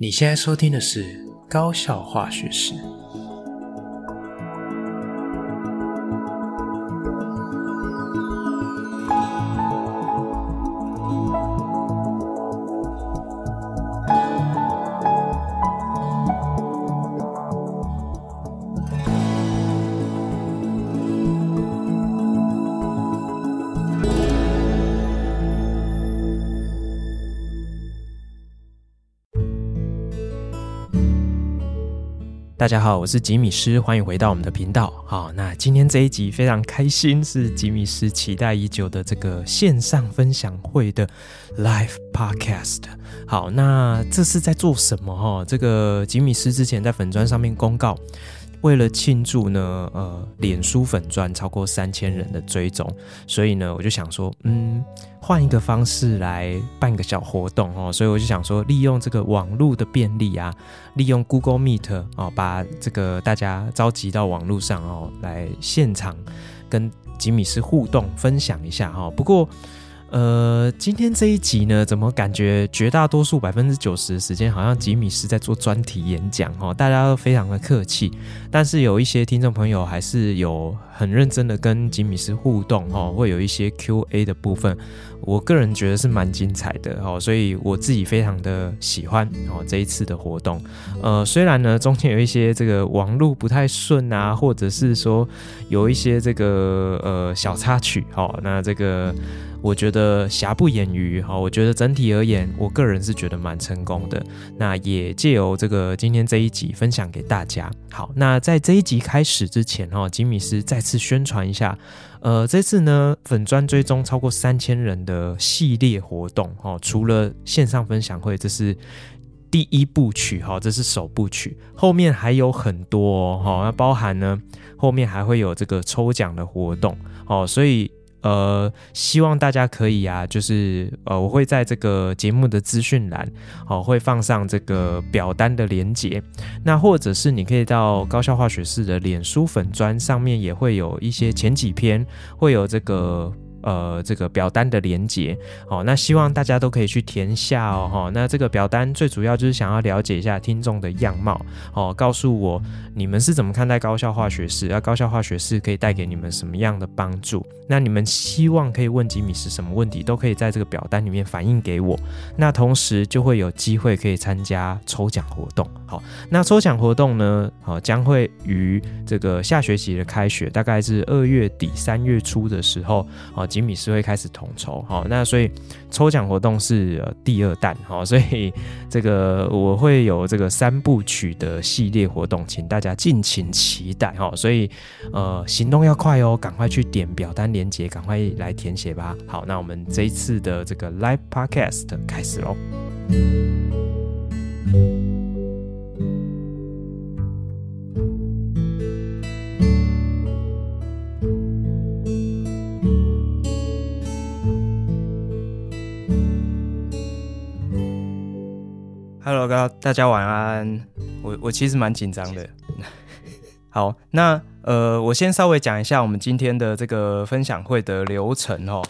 你现在收听的是高效化学史。大家好，我是吉米斯，欢迎回到我们的频道。好，那今天这一集非常开心，是吉米斯期待已久的这个线上分享会的 Live Podcast。好，那这是在做什么？哈，这个吉米斯之前在粉砖上面公告。为了庆祝呢，呃，脸书粉专超过三千人的追踪，所以呢，我就想说，嗯，换一个方式来办个小活动哦，所以我就想说，利用这个网络的便利啊，利用 Google Meet 哦，把这个大家召集到网络上哦，来现场跟吉米斯互动分享一下哈。不过，呃，今天这一集呢，怎么感觉绝大多数百分之九十的时间，好像吉米师在做专题演讲哦，大家都非常的客气，但是有一些听众朋友还是有很认真的跟吉米斯互动哦，会有一些 Q&A 的部分，我个人觉得是蛮精彩的哦，所以我自己非常的喜欢哦这一次的活动。呃，虽然呢中间有一些这个网路不太顺啊，或者是说有一些这个呃小插曲哦，那这个。我觉得瑕不掩瑜，哈，我觉得整体而言，我个人是觉得蛮成功的。那也借由这个今天这一集分享给大家。好，那在这一集开始之前，哈，吉米斯再次宣传一下，呃，这次呢粉专追踪超过三千人的系列活动，哈，除了线上分享会，这是第一部曲，哈，这是首部曲，后面还有很多，哈，那包含呢后面还会有这个抽奖的活动，哦，所以。呃，希望大家可以啊，就是呃，我会在这个节目的资讯栏，哦，会放上这个表单的连接。那或者是你可以到高校化学式的脸书粉砖上面，也会有一些前几篇会有这个。呃，这个表单的连接，哦，那希望大家都可以去填下哦，哈，那这个表单最主要就是想要了解一下听众的样貌，哦，告诉我你们是怎么看待高效化学式，要高效化学式可以带给你们什么样的帮助？那你们希望可以问吉米是什么问题，都可以在这个表单里面反映给我，那同时就会有机会可以参加抽奖活动，好，那抽奖活动呢，好，将会于这个下学期的开学，大概是二月底三月初的时候，哦。吉米师会开始统筹，好，那所以抽奖活动是第二弹，好，所以这个我会有这个三部曲的系列活动，请大家敬请期待，哈，所以呃行动要快哦，赶快去点表单连接，赶快来填写吧。好，那我们这一次的这个 Live Podcast 开始喽。Hello，大家晚安。我我其实蛮紧张的。好，那呃，我先稍微讲一下我们今天的这个分享会的流程哦。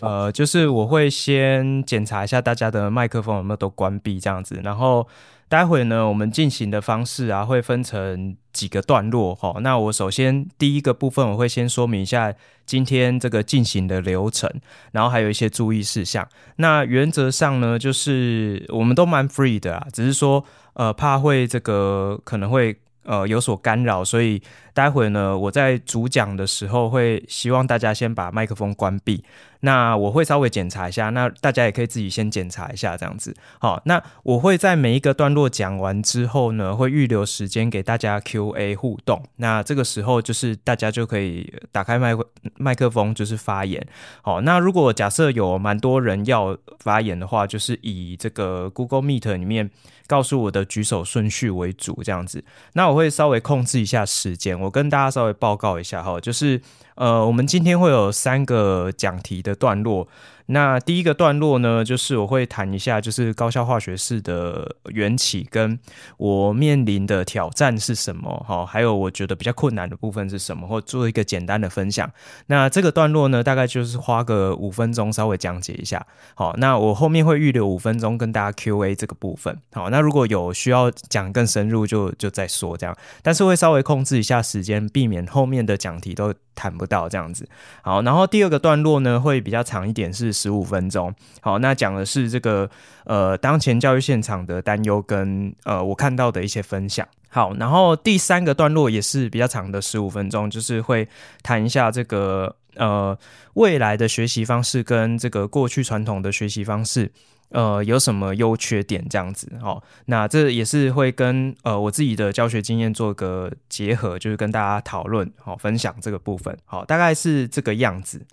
呃，就是我会先检查一下大家的麦克风有没有都关闭这样子，然后。待会呢，我们进行的方式啊，会分成几个段落哈。那我首先第一个部分，我会先说明一下今天这个进行的流程，然后还有一些注意事项。那原则上呢，就是我们都蛮 free 的啊，只是说呃，怕会这个可能会呃有所干扰，所以待会呢，我在主讲的时候会希望大家先把麦克风关闭。那我会稍微检查一下，那大家也可以自己先检查一下，这样子。好，那我会在每一个段落讲完之后呢，会预留时间给大家 Q&A 互动。那这个时候就是大家就可以打开麦克麦克风，就是发言。好，那如果假设有蛮多人要发言的话，就是以这个 Google Meet 里面告诉我的举手顺序为主，这样子。那我会稍微控制一下时间，我跟大家稍微报告一下哈，就是。呃，我们今天会有三个讲题的段落。那第一个段落呢，就是我会谈一下，就是高效化学式的缘起，跟我面临的挑战是什么，哈，还有我觉得比较困难的部分是什么，或做一个简单的分享。那这个段落呢，大概就是花个五分钟，稍微讲解一下。好，那我后面会预留五分钟跟大家 Q&A 这个部分。好，那如果有需要讲更深入就，就就再说这样。但是会稍微控制一下时间，避免后面的讲题都谈不到这样子。好，然后第二个段落呢，会比较长一点，是。十五分钟，好，那讲的是这个呃，当前教育现场的担忧跟呃，我看到的一些分享。好，然后第三个段落也是比较长的十五分钟，就是会谈一下这个呃，未来的学习方式跟这个过去传统的学习方式呃，有什么优缺点这样子。好，那这也是会跟呃我自己的教学经验做个结合，就是跟大家讨论好，分享这个部分。好，大概是这个样子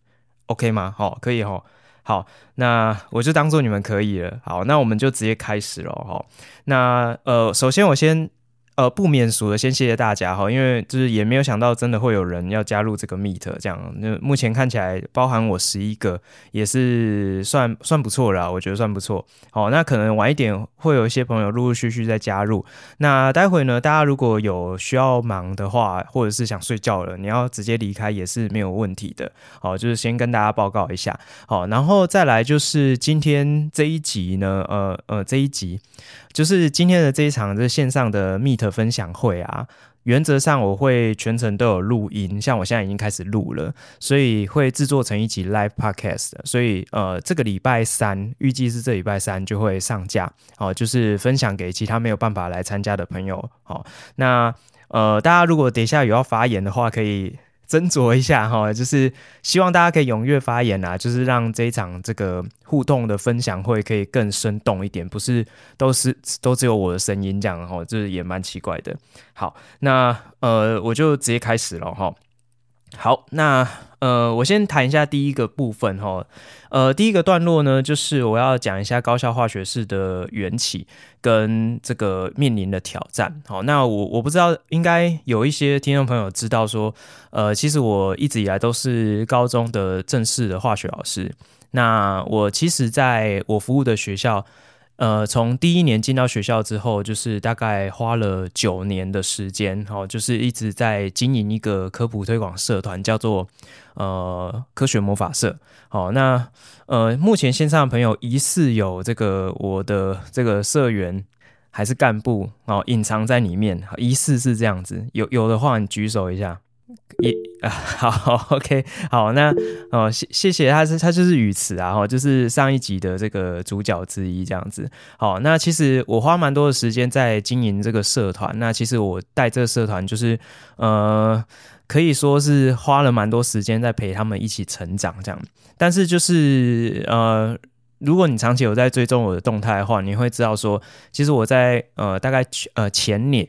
，OK 吗？好，可以哈。好，那我就当做你们可以了。好，那我们就直接开始了哈。那呃，首先我先。呃，不免俗的，先谢谢大家哈，因为就是也没有想到真的会有人要加入这个 Meet 这样。那目前看起来，包含我十一个，也是算算不错了，我觉得算不错。好，那可能晚一点会有一些朋友陆陆续续再加入。那待会呢，大家如果有需要忙的话，或者是想睡觉了，你要直接离开也是没有问题的。好，就是先跟大家报告一下。好，然后再来就是今天这一集呢，呃呃，这一集。就是今天的这一场这线上的 Meet 分享会啊，原则上我会全程都有录音，像我现在已经开始录了，所以会制作成一集 Live Podcast，所以呃这个礼拜三预计是这礼拜三就会上架，哦，就是分享给其他没有办法来参加的朋友，好，那呃大家如果等一下有要发言的话，可以。斟酌一下哈，就是希望大家可以踊跃发言啊，就是让这一场这个互动的分享会可以更生动一点，不是都是都只有我的声音这样哈，就是也蛮奇怪的。好，那呃我就直接开始了哈。好，那呃，我先谈一下第一个部分哈。呃，第一个段落呢，就是我要讲一下高效化学式的缘起跟这个面临的挑战。好，那我我不知道，应该有一些听众朋友知道说，呃，其实我一直以来都是高中的正式的化学老师。那我其实在我服务的学校。呃，从第一年进到学校之后，就是大概花了九年的时间，哦，就是一直在经营一个科普推广社团，叫做呃科学魔法社。好，那呃目前线上的朋友疑似有这个我的这个社员还是干部哦，隐藏在里面，疑似是这样子，有有的话你举手一下。一啊，好，OK，好，那哦，谢谢谢他是他就是语词啊，哈，就是上一集的这个主角之一这样子。好，那其实我花蛮多的时间在经营这个社团。那其实我带这个社团就是呃，可以说是花了蛮多时间在陪他们一起成长这样。但是就是呃，如果你长期有在追踪我的动态的话，你会知道说，其实我在呃大概呃前年。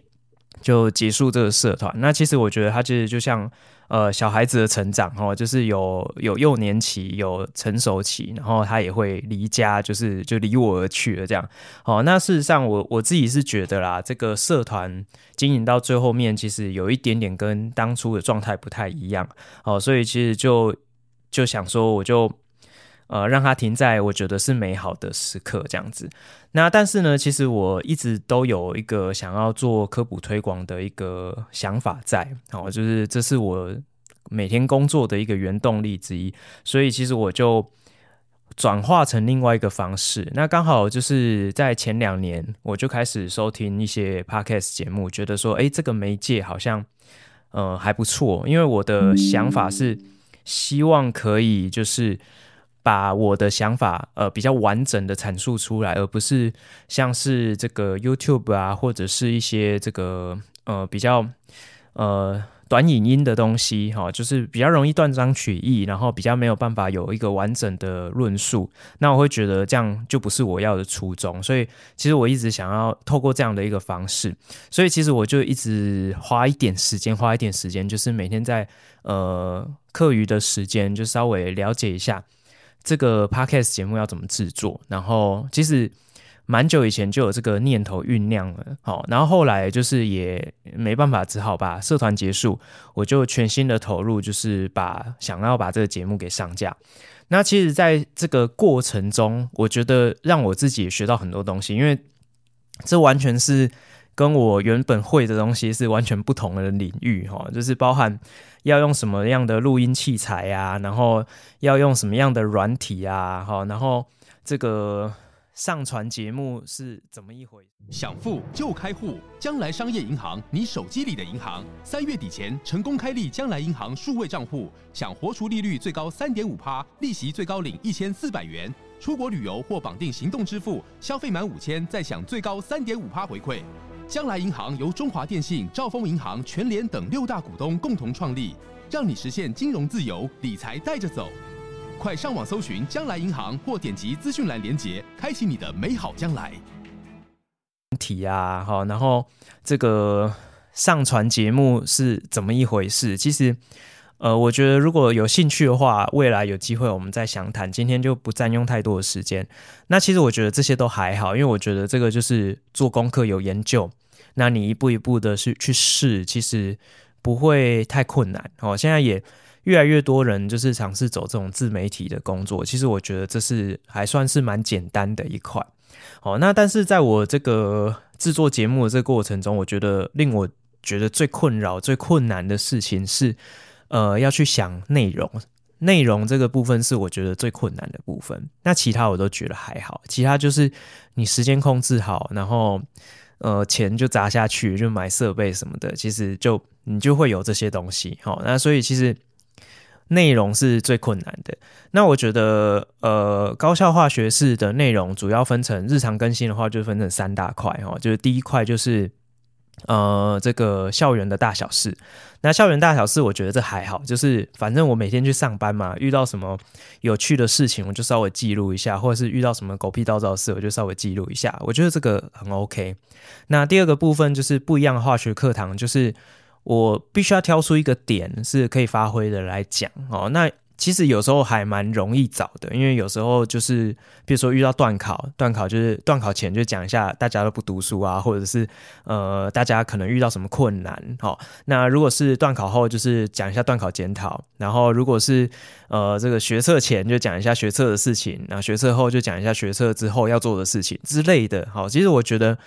就结束这个社团。那其实我觉得他其实就像呃小孩子的成长哦，就是有有幼年期，有成熟期，然后他也会离家，就是就离我而去了这样。好，那事实上我我自己是觉得啦，这个社团经营到最后面，其实有一点点跟当初的状态不太一样。哦，所以其实就就想说，我就。呃，让它停在我觉得是美好的时刻这样子。那但是呢，其实我一直都有一个想要做科普推广的一个想法在，哦，就是这是我每天工作的一个原动力之一。所以其实我就转化成另外一个方式。那刚好就是在前两年，我就开始收听一些 podcast 节目，觉得说，哎，这个媒介好像呃还不错。因为我的想法是希望可以就是。把我的想法呃比较完整的阐述出来，而不是像是这个 YouTube 啊，或者是一些这个呃比较呃短影音的东西，哈，就是比较容易断章取义，然后比较没有办法有一个完整的论述。那我会觉得这样就不是我要的初衷，所以其实我一直想要透过这样的一个方式，所以其实我就一直花一点时间，花一点时间，就是每天在呃课余的时间，就稍微了解一下这个 podcast 节目要怎么制作，然后其实。蛮久以前就有这个念头酝酿了，好，然后后来就是也没办法，只好把社团结束，我就全心的投入，就是把想要把这个节目给上架。那其实，在这个过程中，我觉得让我自己也学到很多东西，因为这完全是跟我原本会的东西是完全不同的领域，哈，就是包含要用什么样的录音器材啊，然后要用什么样的软体啊，哈，然后这个。上传节目是怎么一回？想富就开户，将来商业银行，你手机里的银行。三月底前成功开立将来银行数位账户，想活储利率最高三点五趴，利息最高领一千四百元。出国旅游或绑定行动支付，消费满五千再享最高三点五趴回馈。将来银行由中华电信、兆丰银行、全联等六大股东共同创立，让你实现金融自由，理财带着走。快上网搜寻将来银行，或点击资讯栏连结，开启你的美好将来。题啊，好，然后这个上传节目是怎么一回事？其实，呃，我觉得如果有兴趣的话，未来有机会我们再详谈。今天就不占用太多的时间。那其实我觉得这些都还好，因为我觉得这个就是做功课有研究，那你一步一步的去去试，其实不会太困难。哦，现在也。越来越多人就是尝试走这种自媒体的工作，其实我觉得这是还算是蛮简单的一块。好，那但是在我这个制作节目的这个过程中，我觉得令我觉得最困扰、最困难的事情是，呃，要去想内容。内容这个部分是我觉得最困难的部分。那其他我都觉得还好，其他就是你时间控制好，然后呃钱就砸下去，就买设备什么的，其实就你就会有这些东西。好，那所以其实。内容是最困难的。那我觉得，呃，高效化学式的内容主要分成日常更新的话，就分成三大块哈。就是第一块就是，呃，这个校园的大小事。那校园大小事，我觉得这还好，就是反正我每天去上班嘛，遇到什么有趣的事情，我就稍微记录一下；或者是遇到什么狗屁倒灶的事，我就稍微记录一下。我觉得这个很 OK。那第二个部分就是不一样的化学课堂，就是。我必须要挑出一个点是可以发挥的来讲哦。那其实有时候还蛮容易找的，因为有时候就是，比如说遇到段考，段考就是段考前就讲一下大家都不读书啊，或者是呃大家可能遇到什么困难。好，那如果是段考后，就是讲一下段考检讨。然后如果是呃这个学测前，就讲一下学测的事情。然后学测后就讲一下学测之后要做的事情之类的。好，其实我觉得。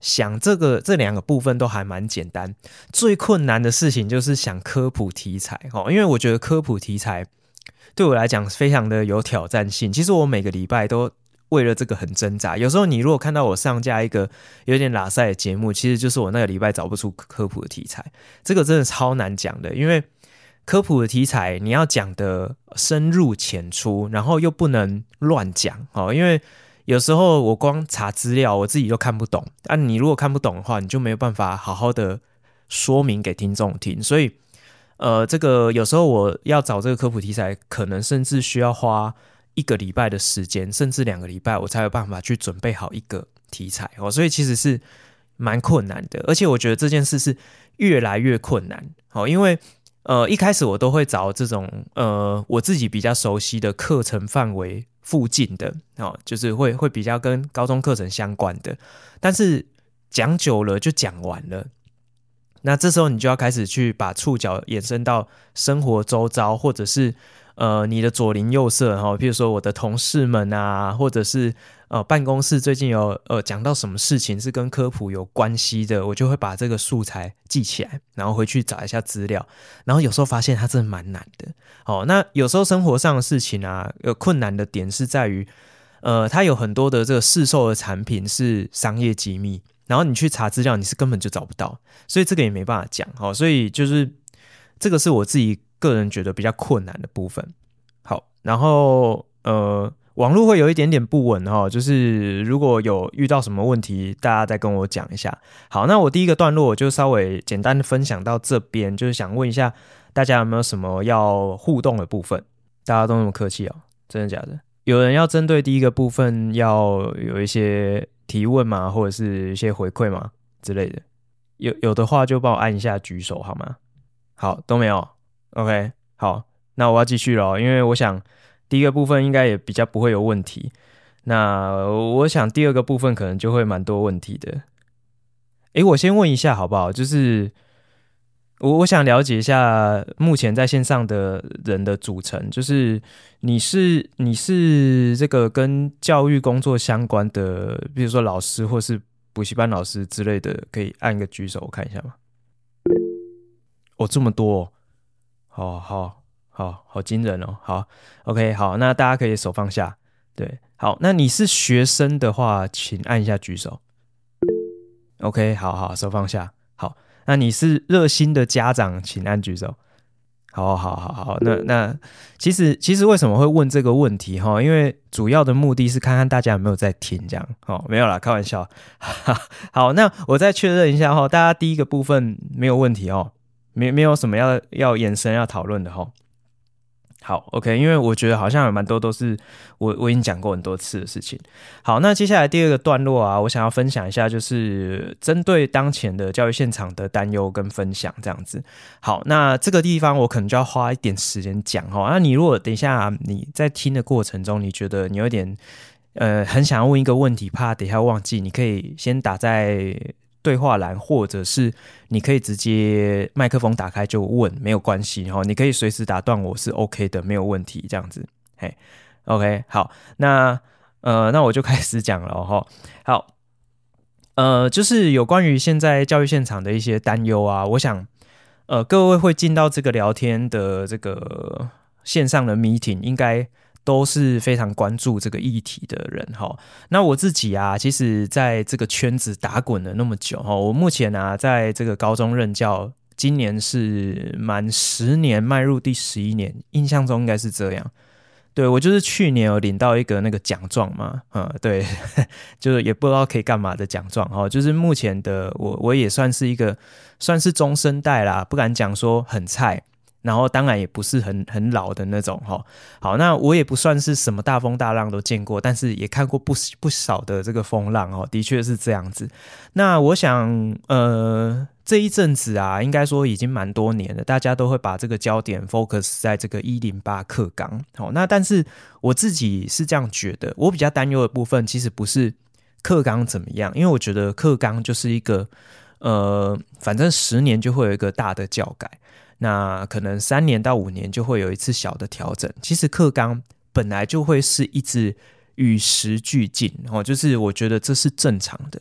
想这个这两个部分都还蛮简单，最困难的事情就是想科普题材哦，因为我觉得科普题材对我来讲非常的有挑战性。其实我每个礼拜都为了这个很挣扎。有时候你如果看到我上架一个有点拉赛的节目，其实就是我那个礼拜找不出科普的题材。这个真的超难讲的，因为科普的题材你要讲的深入浅出，然后又不能乱讲哦，因为。有时候我光查资料，我自己都看不懂。啊，你如果看不懂的话，你就没有办法好好的说明给听众听。所以，呃，这个有时候我要找这个科普题材，可能甚至需要花一个礼拜的时间，甚至两个礼拜，我才有办法去准备好一个题材哦。所以其实是蛮困难的，而且我觉得这件事是越来越困难哦，因为呃一开始我都会找这种呃我自己比较熟悉的课程范围。附近的哦，就是会会比较跟高中课程相关的，但是讲久了就讲完了。那这时候你就要开始去把触角延伸到生活周遭，或者是呃你的左邻右舍哈，比如说我的同事们啊，或者是。呃，办公室最近有呃讲到什么事情是跟科普有关系的，我就会把这个素材记起来，然后回去找一下资料。然后有时候发现它真的蛮难的。哦，那有时候生活上的事情啊，有困难的点是在于，呃，它有很多的这个市售的产品是商业机密，然后你去查资料，你是根本就找不到，所以这个也没办法讲。哦，所以就是这个是我自己个人觉得比较困难的部分。好，然后呃。网络会有一点点不稳哈，就是如果有遇到什么问题，大家再跟我讲一下。好，那我第一个段落我就稍微简单的分享到这边，就是想问一下大家有没有什么要互动的部分？大家都那么客气哦，真的假的？有人要针对第一个部分要有一些提问嘛？或者是一些回馈嘛之类的？有有的话就帮我按一下举手好吗？好，都没有。OK，好，那我要继续了，因为我想。第一个部分应该也比较不会有问题，那我想第二个部分可能就会蛮多问题的。诶，我先问一下好不好？就是我我想了解一下目前在线上的人的组成，就是你是你是这个跟教育工作相关的，比如说老师或是补习班老师之类的，可以按个举手我看一下吗？哦，这么多，好好。好好惊人哦！好，OK，好，那大家可以手放下。对，好，那你是学生的话，请按一下举手。OK，好好，手放下。好，那你是热心的家长，请按举手。好好好好，那那其实其实为什么会问这个问题哈？因为主要的目的是看看大家有没有在听，这样哦，没有啦，开玩笑。好，那我再确认一下哈，大家第一个部分没有问题哦，没没有什么要要延伸要讨论的哈。好，OK，因为我觉得好像有蛮多都是我我已经讲过很多次的事情。好，那接下来第二个段落啊，我想要分享一下，就是针对当前的教育现场的担忧跟分享这样子。好，那这个地方我可能就要花一点时间讲哈。那你如果等一下你在听的过程中，你觉得你有点呃很想要问一个问题，怕等一下忘记，你可以先打在。对话栏，或者是你可以直接麦克风打开就问，没有关系哈。你可以随时打断我是 OK 的，没有问题。这样子，嘿，OK，好，那呃，那我就开始讲了哈。好，呃，就是有关于现在教育现场的一些担忧啊，我想呃，各位会进到这个聊天的这个线上的 meeting，应该。都是非常关注这个议题的人哈。那我自己啊，其实在这个圈子打滚了那么久哈，我目前啊，在这个高中任教，今年是满十年，迈入第十一年，印象中应该是这样。对，我就是去年有领到一个那个奖状嘛，嗯，对，就是也不知道可以干嘛的奖状哈。就是目前的我，我也算是一个算是中生代啦，不敢讲说很菜。然后当然也不是很很老的那种哈，好，那我也不算是什么大风大浪都见过，但是也看过不不少的这个风浪哦，的确是这样子。那我想，呃，这一阵子啊，应该说已经蛮多年了，大家都会把这个焦点 focus 在这个一零八课纲。好，那但是我自己是这样觉得，我比较担忧的部分其实不是课纲怎么样，因为我觉得课纲就是一个，呃，反正十年就会有一个大的教改。那可能三年到五年就会有一次小的调整。其实课纲本来就会是一直与时俱进哦，就是我觉得这是正常的。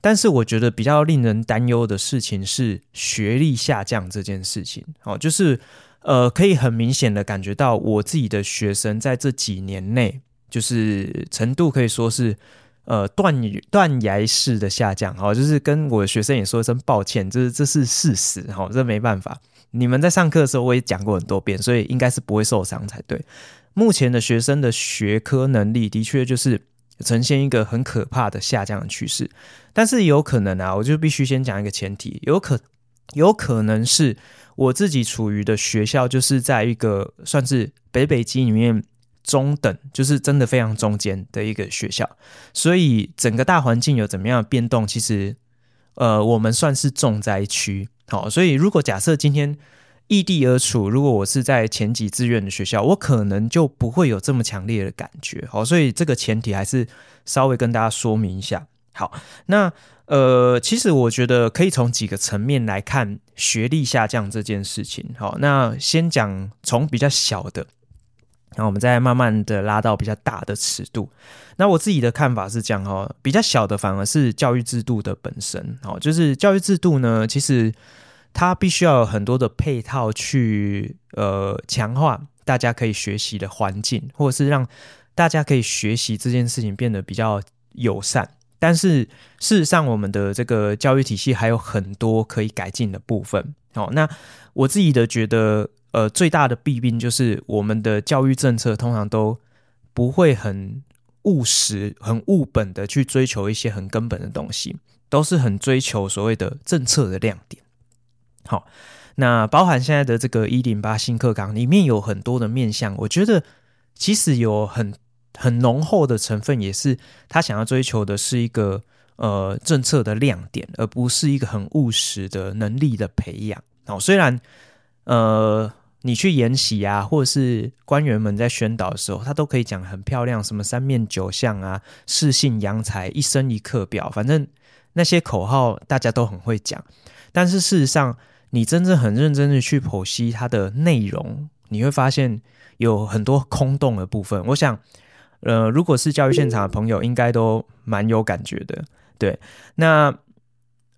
但是我觉得比较令人担忧的事情是学历下降这件事情哦，就是呃，可以很明显的感觉到我自己的学生在这几年内，就是程度可以说是呃断断崖式的下降哦，就是跟我的学生也说一声抱歉，这这是事实哈，这没办法。你们在上课的时候，我也讲过很多遍，所以应该是不会受伤才对。目前的学生的学科能力的确就是呈现一个很可怕的下降的趋势，但是有可能啊，我就必须先讲一个前提，有可有可能是我自己处于的学校就是在一个算是北北基里面中等，就是真的非常中间的一个学校，所以整个大环境有怎么样的变动，其实呃，我们算是重灾区。好，所以如果假设今天异地而处，如果我是在前几志愿的学校，我可能就不会有这么强烈的感觉。好，所以这个前提还是稍微跟大家说明一下。好，那呃，其实我觉得可以从几个层面来看学历下降这件事情。好，那先讲从比较小的。然后我们再慢慢的拉到比较大的尺度。那我自己的看法是这样哈，比较小的反而是教育制度的本身。哦，就是教育制度呢，其实它必须要有很多的配套去呃强化大家可以学习的环境，或者是让大家可以学习这件事情变得比较友善。但是事实上，我们的这个教育体系还有很多可以改进的部分。哦，那我自己的觉得。呃，最大的弊病就是我们的教育政策通常都不会很务实、很务本的去追求一些很根本的东西，都是很追求所谓的政策的亮点。好，那包含现在的这个一零八新课纲里面有很多的面向，我觉得其实有很很浓厚的成分，也是他想要追求的是一个呃政策的亮点，而不是一个很务实的能力的培养。好，虽然呃。你去研习啊，或者是官员们在宣导的时候，他都可以讲很漂亮，什么三面九项啊，四性扬才，一生一课表，反正那些口号大家都很会讲。但是事实上，你真正很认真的去剖析它的内容，你会发现有很多空洞的部分。我想，呃，如果是教育现场的朋友，应该都蛮有感觉的。对，那。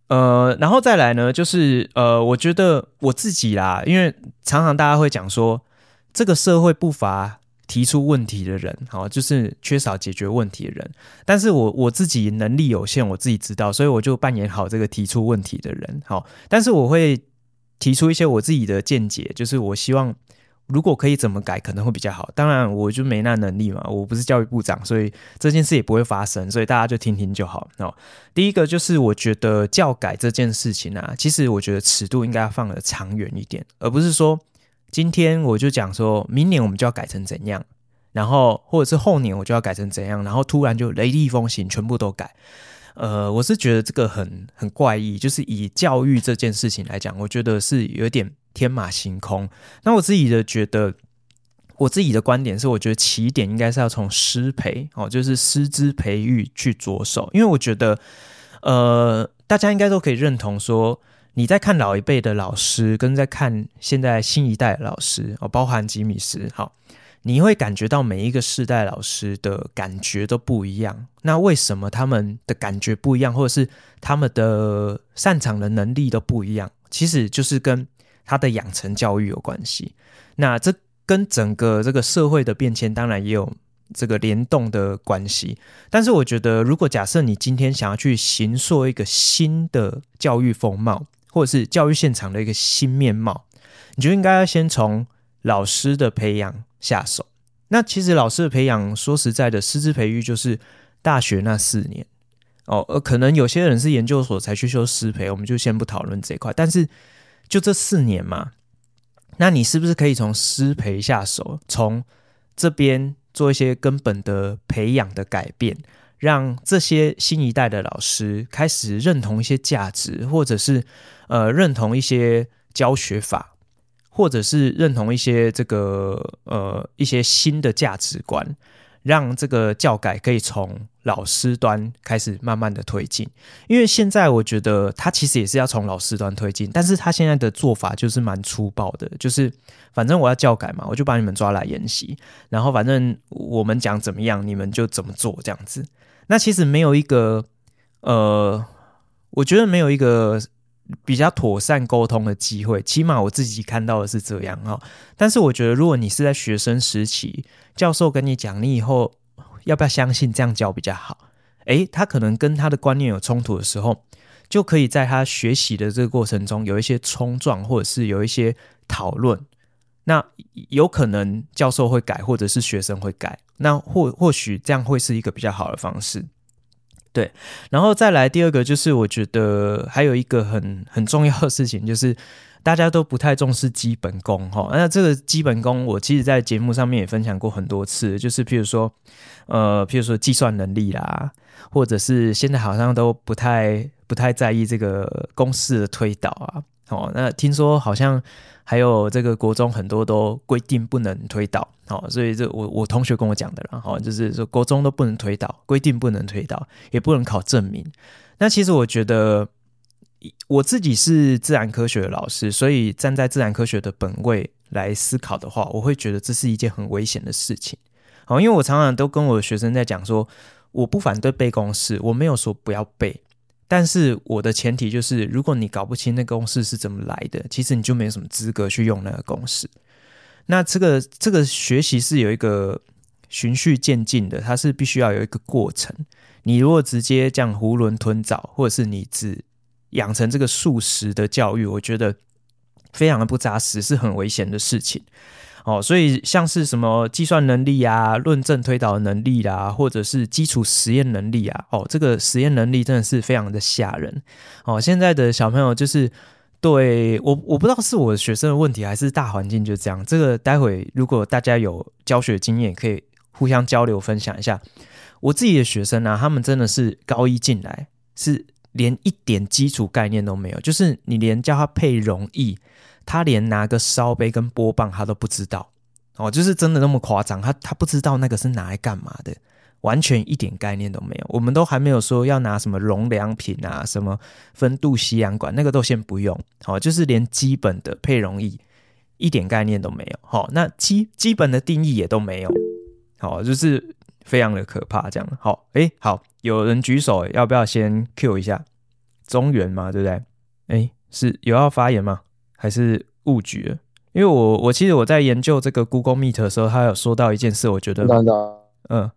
呃，然后再来呢，就是呃，我觉得我自己啦，因为常常大家会讲说，这个社会不乏提出问题的人，好，就是缺少解决问题的人。但是我我自己能力有限，我自己知道，所以我就扮演好这个提出问题的人，好，但是我会提出一些我自己的见解，就是我希望。如果可以怎么改可能会比较好，当然我就没那能力嘛，我不是教育部长，所以这件事也不会发生，所以大家就听听就好。哦，第一个就是我觉得教改这件事情啊，其实我觉得尺度应该放得长远一点，而不是说今天我就讲说明年我们就要改成怎样，然后或者是后年我就要改成怎样，然后突然就雷厉风行全部都改。呃，我是觉得这个很很怪异，就是以教育这件事情来讲，我觉得是有点。天马行空。那我自己的觉得，我自己的观点是，我觉得起点应该是要从师培哦，就是师资培育去着手。因为我觉得，呃，大家应该都可以认同说，你在看老一辈的老师，跟在看现在新一代的老师哦，包含吉米斯，好，你会感觉到每一个世代老师的感觉都不一样。那为什么他们的感觉不一样，或者是他们的擅长的能力都不一样？其实就是跟他的养成教育有关系，那这跟整个这个社会的变迁当然也有这个联动的关系。但是我觉得，如果假设你今天想要去形塑一个新的教育风貌，或者是教育现场的一个新面貌，你就应该要先从老师的培养下手。那其实老师的培养，说实在的，师资培育就是大学那四年哦，呃，可能有些人是研究所才去修师培，我们就先不讨论这一块，但是。就这四年嘛，那你是不是可以从师培下手，从这边做一些根本的培养的改变，让这些新一代的老师开始认同一些价值，或者是呃认同一些教学法，或者是认同一些这个呃一些新的价值观。让这个教改可以从老师端开始慢慢的推进，因为现在我觉得他其实也是要从老师端推进，但是他现在的做法就是蛮粗暴的，就是反正我要教改嘛，我就把你们抓来研习，然后反正我们讲怎么样，你们就怎么做这样子。那其实没有一个，呃，我觉得没有一个。比较妥善沟通的机会，起码我自己看到的是这样哈。但是我觉得，如果你是在学生时期，教授跟你讲，你以后要不要相信这样教比较好？诶，他可能跟他的观念有冲突的时候，就可以在他学习的这个过程中有一些冲撞，或者是有一些讨论。那有可能教授会改，或者是学生会改。那或或许这样会是一个比较好的方式。对，然后再来第二个，就是我觉得还有一个很很重要的事情，就是大家都不太重视基本功哈。那这个基本功，我其实在节目上面也分享过很多次，就是譬如说，呃，譬如说计算能力啦，或者是现在好像都不太不太在意这个公式的推导啊。哦，那听说好像。还有这个国中很多都规定不能推导，好，所以这我我同学跟我讲的啦，好，就是说国中都不能推导，规定不能推导，也不能考证明。那其实我觉得我自己是自然科学的老师，所以站在自然科学的本位来思考的话，我会觉得这是一件很危险的事情。好，因为我常常都跟我的学生在讲说，我不反对背公式，我没有说不要背。但是我的前提就是，如果你搞不清那个公式是怎么来的，其实你就没有什么资格去用那个公式。那这个这个学习是有一个循序渐进的，它是必须要有一个过程。你如果直接这样囫囵吞枣，或者是你只养成这个速食的教育，我觉得非常的不扎实，是很危险的事情。哦，所以像是什么计算能力啊、论证推导能力啦，或者是基础实验能力啊，哦，这个实验能力真的是非常的吓人。哦，现在的小朋友就是对我，我不知道是我学生的问题，还是大环境就这样。这个待会如果大家有教学经验，可以互相交流分享一下。我自己的学生啊，他们真的是高一进来是连一点基础概念都没有，就是你连叫他配容易。他连拿个烧杯跟拨棒他都不知道哦，就是真的那么夸张，他他不知道那个是拿来干嘛的，完全一点概念都没有。我们都还没有说要拿什么容量品啊，什么分度吸氧管，那个都先不用。好，就是连基本的配容易一点概念都没有。好，那基基本的定义也都没有。好，就是非常的可怕。这样好，诶，好，有人举手，要不要先 Q 一下中原嘛？对不对？诶，是有要发言吗？还是误举了，因为我我其实我在研究这个 Google Meet 的时候，他有说到一件事，我觉得嗯，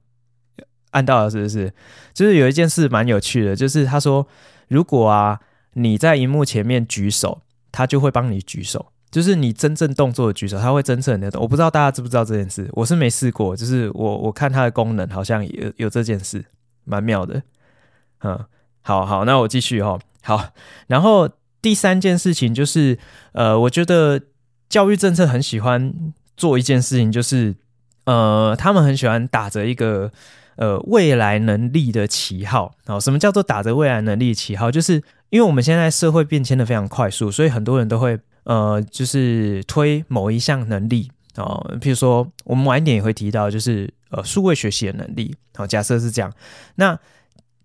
按到了是不是？就是有一件事蛮有趣的，就是他说，如果啊你在荧幕前面举手，他就会帮你举手，就是你真正动作的举手，他会侦测你的动。我不知道大家知不知道这件事，我是没试过，就是我我看它的功能好像有有这件事，蛮妙的。嗯，好好，那我继续哈，好，然后。第三件事情就是，呃，我觉得教育政策很喜欢做一件事情，就是，呃，他们很喜欢打着一个呃未来能力的旗号。哦，什么叫做打着未来能力的旗号？就是因为我们现在社会变迁的非常快速，所以很多人都会呃，就是推某一项能力哦，譬如说我们晚一点也会提到，就是呃数位学习的能力。好，假设是这样，那。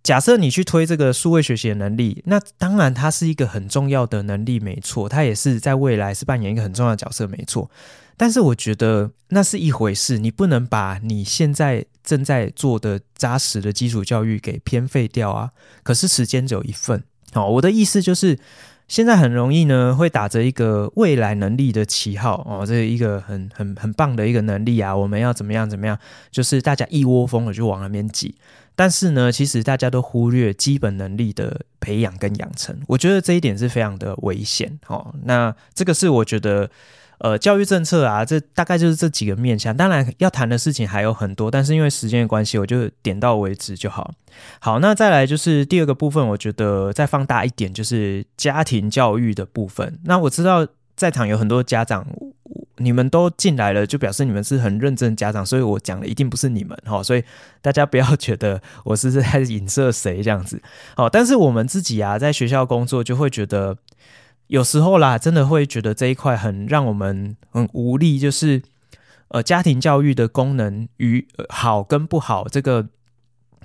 假设你去推这个数位学习的能力，那当然它是一个很重要的能力，没错，它也是在未来是扮演一个很重要的角色，没错。但是我觉得那是一回事，你不能把你现在正在做的扎实的基础教育给偏废掉啊。可是时间只有一份，好，我的意思就是，现在很容易呢，会打着一个未来能力的旗号哦，这一个很很很棒的一个能力啊，我们要怎么样怎么样，就是大家一窝蜂的就往那边挤。但是呢，其实大家都忽略基本能力的培养跟养成，我觉得这一点是非常的危险哦。那这个是我觉得，呃，教育政策啊，这大概就是这几个面向。当然要谈的事情还有很多，但是因为时间的关系，我就点到为止就好。好，那再来就是第二个部分，我觉得再放大一点，就是家庭教育的部分。那我知道在场有很多家长。你们都进来了，就表示你们是很认真的家长，所以我讲的一定不是你们哈，所以大家不要觉得我是在影射谁这样子。好，但是我们自己啊，在学校工作就会觉得，有时候啦，真的会觉得这一块很让我们很无力，就是呃，家庭教育的功能与好跟不好，这个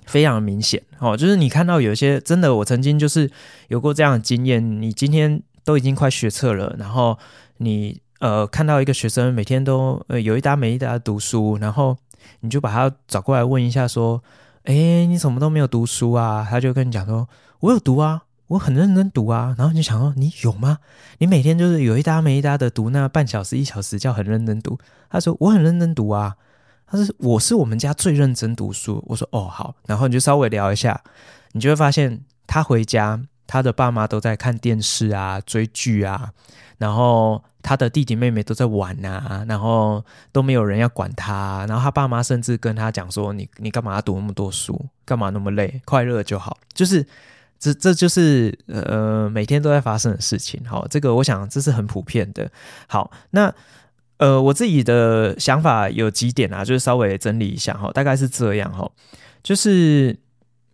非常明显哦。就是你看到有些真的，我曾经就是有过这样的经验，你今天都已经快学测了，然后你。呃，看到一个学生每天都呃有一搭没一搭的读书，然后你就把他找过来问一下，说：“哎，你怎么都没有读书啊？”他就跟你讲说：“我有读啊，我很认真读啊。”然后你就想说：“你有吗？你每天就是有一搭没一搭的读那半小时一小时叫很认真读？”他说：“我很认真读啊。”他说：“我是我们家最认真读书。”我说：“哦，好。”然后你就稍微聊一下，你就会发现他回家，他的爸妈都在看电视啊、追剧啊，然后。他的弟弟妹妹都在玩啊，然后都没有人要管他，然后他爸妈甚至跟他讲说：“你你干嘛要读那么多书？干嘛那么累？快乐就好。”就是这这就是呃每天都在发生的事情。好，这个我想这是很普遍的。好，那呃我自己的想法有几点啊，就是稍微整理一下哈，大概是这样哈，就是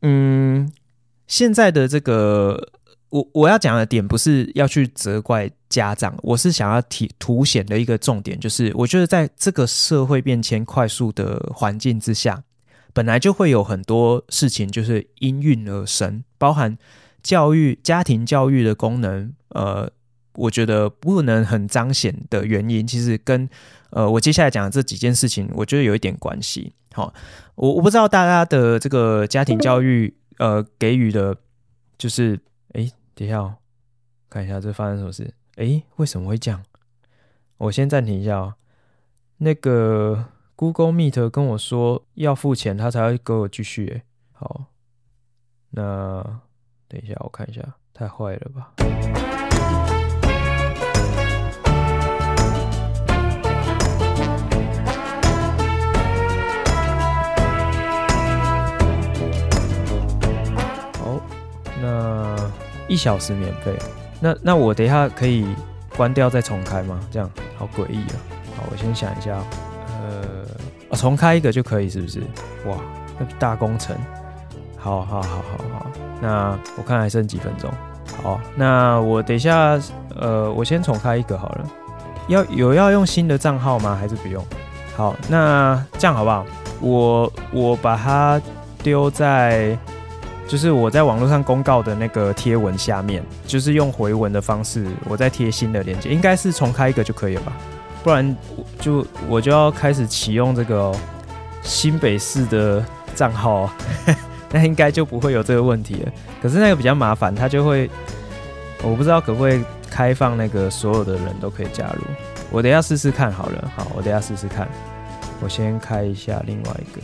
嗯现在的这个。我我要讲的点不是要去责怪家长，我是想要提凸显的一个重点，就是我觉得在这个社会变迁快速的环境之下，本来就会有很多事情就是应运而生，包含教育、家庭教育的功能，呃，我觉得不能很彰显的原因，其实跟呃我接下来讲的这几件事情，我觉得有一点关系。好，我我不知道大家的这个家庭教育，呃，给予的，就是。等一下哦，看一下这发生什么事。诶，为什么会这样？我先暂停一下哦。那个 Google meet 跟我说要付钱，他才会给我继续。诶，好，那等一下，我看一下，太坏了吧。好，那。一小时免费。那那我等一下可以关掉再重开吗？这样好诡异啊！好，我先想一下。呃，重开一个就可以是不是？哇，那大工程。好好好好好。那我看还剩几分钟。好，那我等一下，呃，我先重开一个好了。要有要用新的账号吗？还是不用？好，那这样好不好？我我把它丢在，就是我在网络上公告的那个贴文下面，就是用回文的方式，我再贴新的链接，应该是重开一个就可以了吧？不然就我就要开始启用这个、新北市的账号，那应该就不会有这个问题了。可是那个比较麻烦，它就会，我不知道可不可以。开放那个所有的人都可以加入，我等一下试试看好了。好，我等一下试试看。我先开一下另外一个，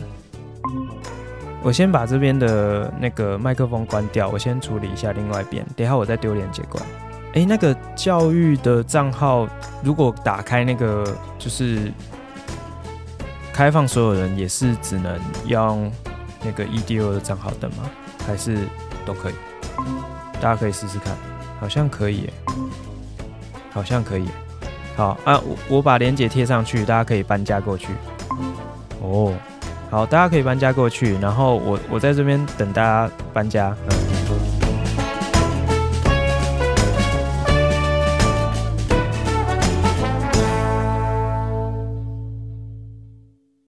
我先把这边的那个麦克风关掉，我先处理一下另外一边。等一下我再丢连接过来。哎，那个教育的账号，如果打开那个就是开放所有人，也是只能用那个 EDU 的账号登吗？还是都可以？大家可以试试看。好像可以，好像可以。好啊，我我把链接贴上去，大家可以搬家过去。哦，好，大家可以搬家过去，然后我我在这边等大家搬家。嗯。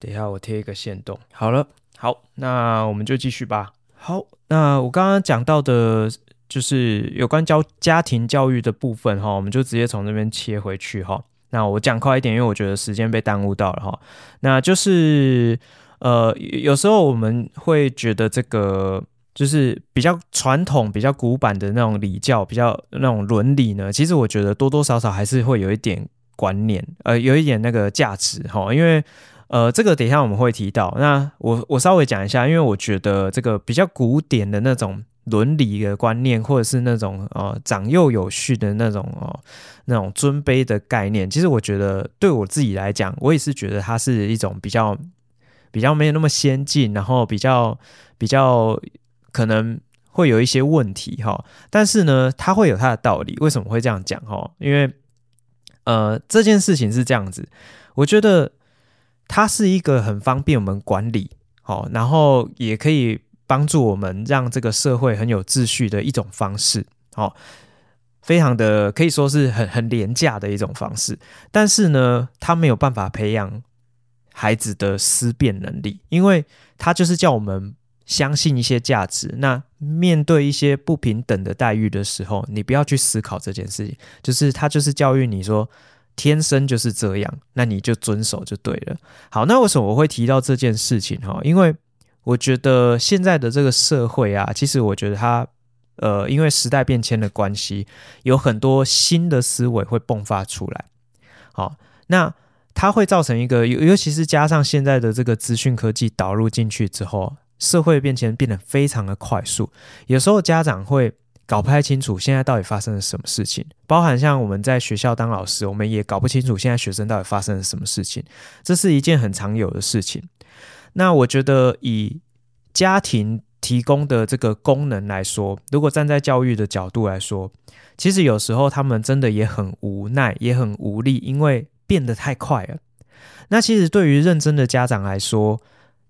等一下，我贴一个线动。好了，好，那我们就继续吧。好，那我刚刚讲到的。就是有关教家庭教育的部分哈，我们就直接从这边切回去哈。那我讲快一点，因为我觉得时间被耽误到了哈。那就是呃，有时候我们会觉得这个就是比较传统、比较古板的那种礼教、比较那种伦理呢，其实我觉得多多少少还是会有一点观念，呃，有一点那个价值哈。因为呃，这个等一下我们会提到。那我我稍微讲一下，因为我觉得这个比较古典的那种。伦理的观念，或者是那种呃长幼有序的那种哦、那种尊卑的概念，其实我觉得对我自己来讲，我也是觉得它是一种比较比较没有那么先进，然后比较比较可能会有一些问题哈。但是呢，它会有它的道理。为什么会这样讲哈？因为呃这件事情是这样子，我觉得它是一个很方便我们管理好，然后也可以。帮助我们让这个社会很有秩序的一种方式，哦，非常的可以说是很很廉价的一种方式。但是呢，它没有办法培养孩子的思辨能力，因为他就是叫我们相信一些价值。那面对一些不平等的待遇的时候，你不要去思考这件事情，就是他就是教育你说天生就是这样，那你就遵守就对了。好，那为什么我会提到这件事情？哈，因为。我觉得现在的这个社会啊，其实我觉得它，呃，因为时代变迁的关系，有很多新的思维会迸发出来。好，那它会造成一个，尤尤其是加上现在的这个资讯科技导入进去之后，社会变迁变得非常的快速。有时候家长会搞不太清楚现在到底发生了什么事情，包含像我们在学校当老师，我们也搞不清楚现在学生到底发生了什么事情。这是一件很常有的事情。那我觉得，以家庭提供的这个功能来说，如果站在教育的角度来说，其实有时候他们真的也很无奈，也很无力，因为变得太快了。那其实对于认真的家长来说，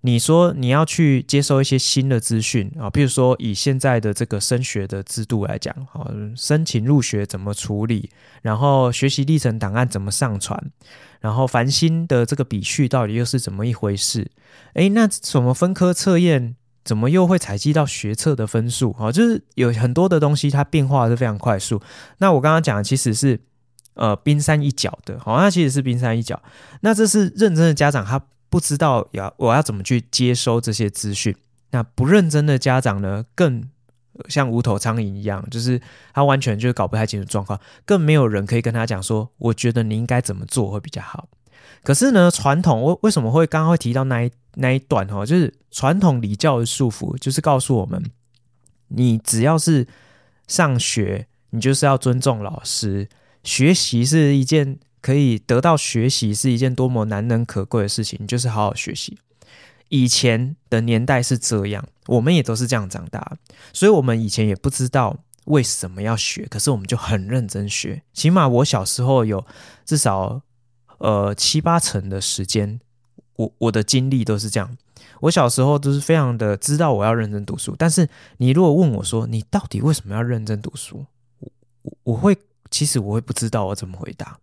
你说你要去接收一些新的资讯啊，譬如说以现在的这个升学的制度来讲，啊，申请入学怎么处理，然后学习历程档案怎么上传。然后繁星的这个笔序到底又是怎么一回事？诶，那什么分科测验怎么又会采集到学测的分数？啊，就是有很多的东西它变化是非常快速。那我刚刚讲的其实是呃冰山一角的，好，那其实是冰山一角。那这是认真的家长他不知道要我要怎么去接收这些资讯。那不认真的家长呢，更。像无头苍蝇一样，就是他完全就是搞不太清楚状况，更没有人可以跟他讲说，我觉得你应该怎么做会比较好。可是呢，传统为为什么会刚刚会提到那一那一段哦，就是传统礼教的束缚，就是告诉我们，你只要是上学，你就是要尊重老师，学习是一件可以得到学习是一件多么难能可贵的事情，就是好好学习。以前的年代是这样，我们也都是这样长大，所以我们以前也不知道为什么要学，可是我们就很认真学。起码我小时候有至少呃七八成的时间，我我的经历都是这样。我小时候都是非常的知道我要认真读书，但是你如果问我说，你到底为什么要认真读书？我我会其实我会不知道我怎么回答。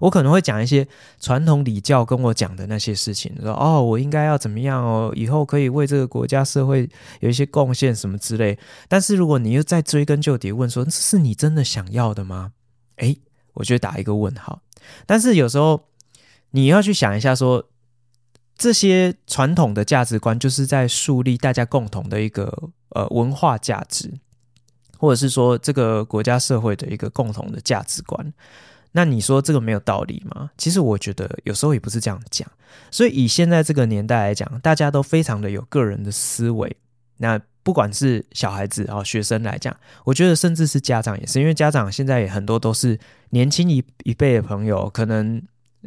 我可能会讲一些传统礼教跟我讲的那些事情，说哦，我应该要怎么样哦，以后可以为这个国家社会有一些贡献什么之类。但是如果你又再追根究底问说，这是你真的想要的吗？诶，我就打一个问号。但是有时候你要去想一下，说这些传统的价值观就是在树立大家共同的一个呃文化价值，或者是说这个国家社会的一个共同的价值观。那你说这个没有道理吗？其实我觉得有时候也不是这样讲。所以以现在这个年代来讲，大家都非常的有个人的思维。那不管是小孩子啊、学生来讲，我觉得甚至是家长也是，因为家长现在也很多都是年轻一一辈的朋友，可能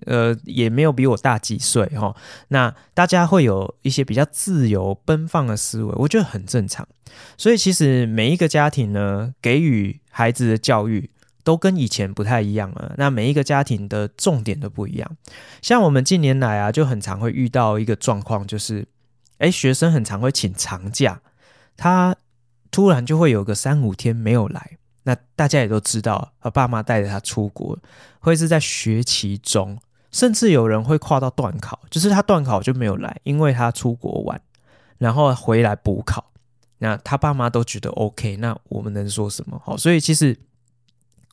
呃也没有比我大几岁哈。那大家会有一些比较自由奔放的思维，我觉得很正常。所以其实每一个家庭呢，给予孩子的教育。都跟以前不太一样了。那每一个家庭的重点都不一样。像我们近年来啊，就很常会遇到一个状况，就是，诶，学生很常会请长假，他突然就会有个三五天没有来。那大家也都知道，他爸妈带着他出国，会是在学期中，甚至有人会跨到段考，就是他段考就没有来，因为他出国玩，然后回来补考。那他爸妈都觉得 OK，那我们能说什么？好，所以其实。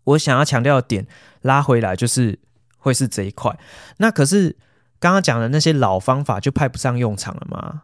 我想要强调的点，拉回来就是会是这一块。那可是刚刚讲的那些老方法就派不上用场了吗？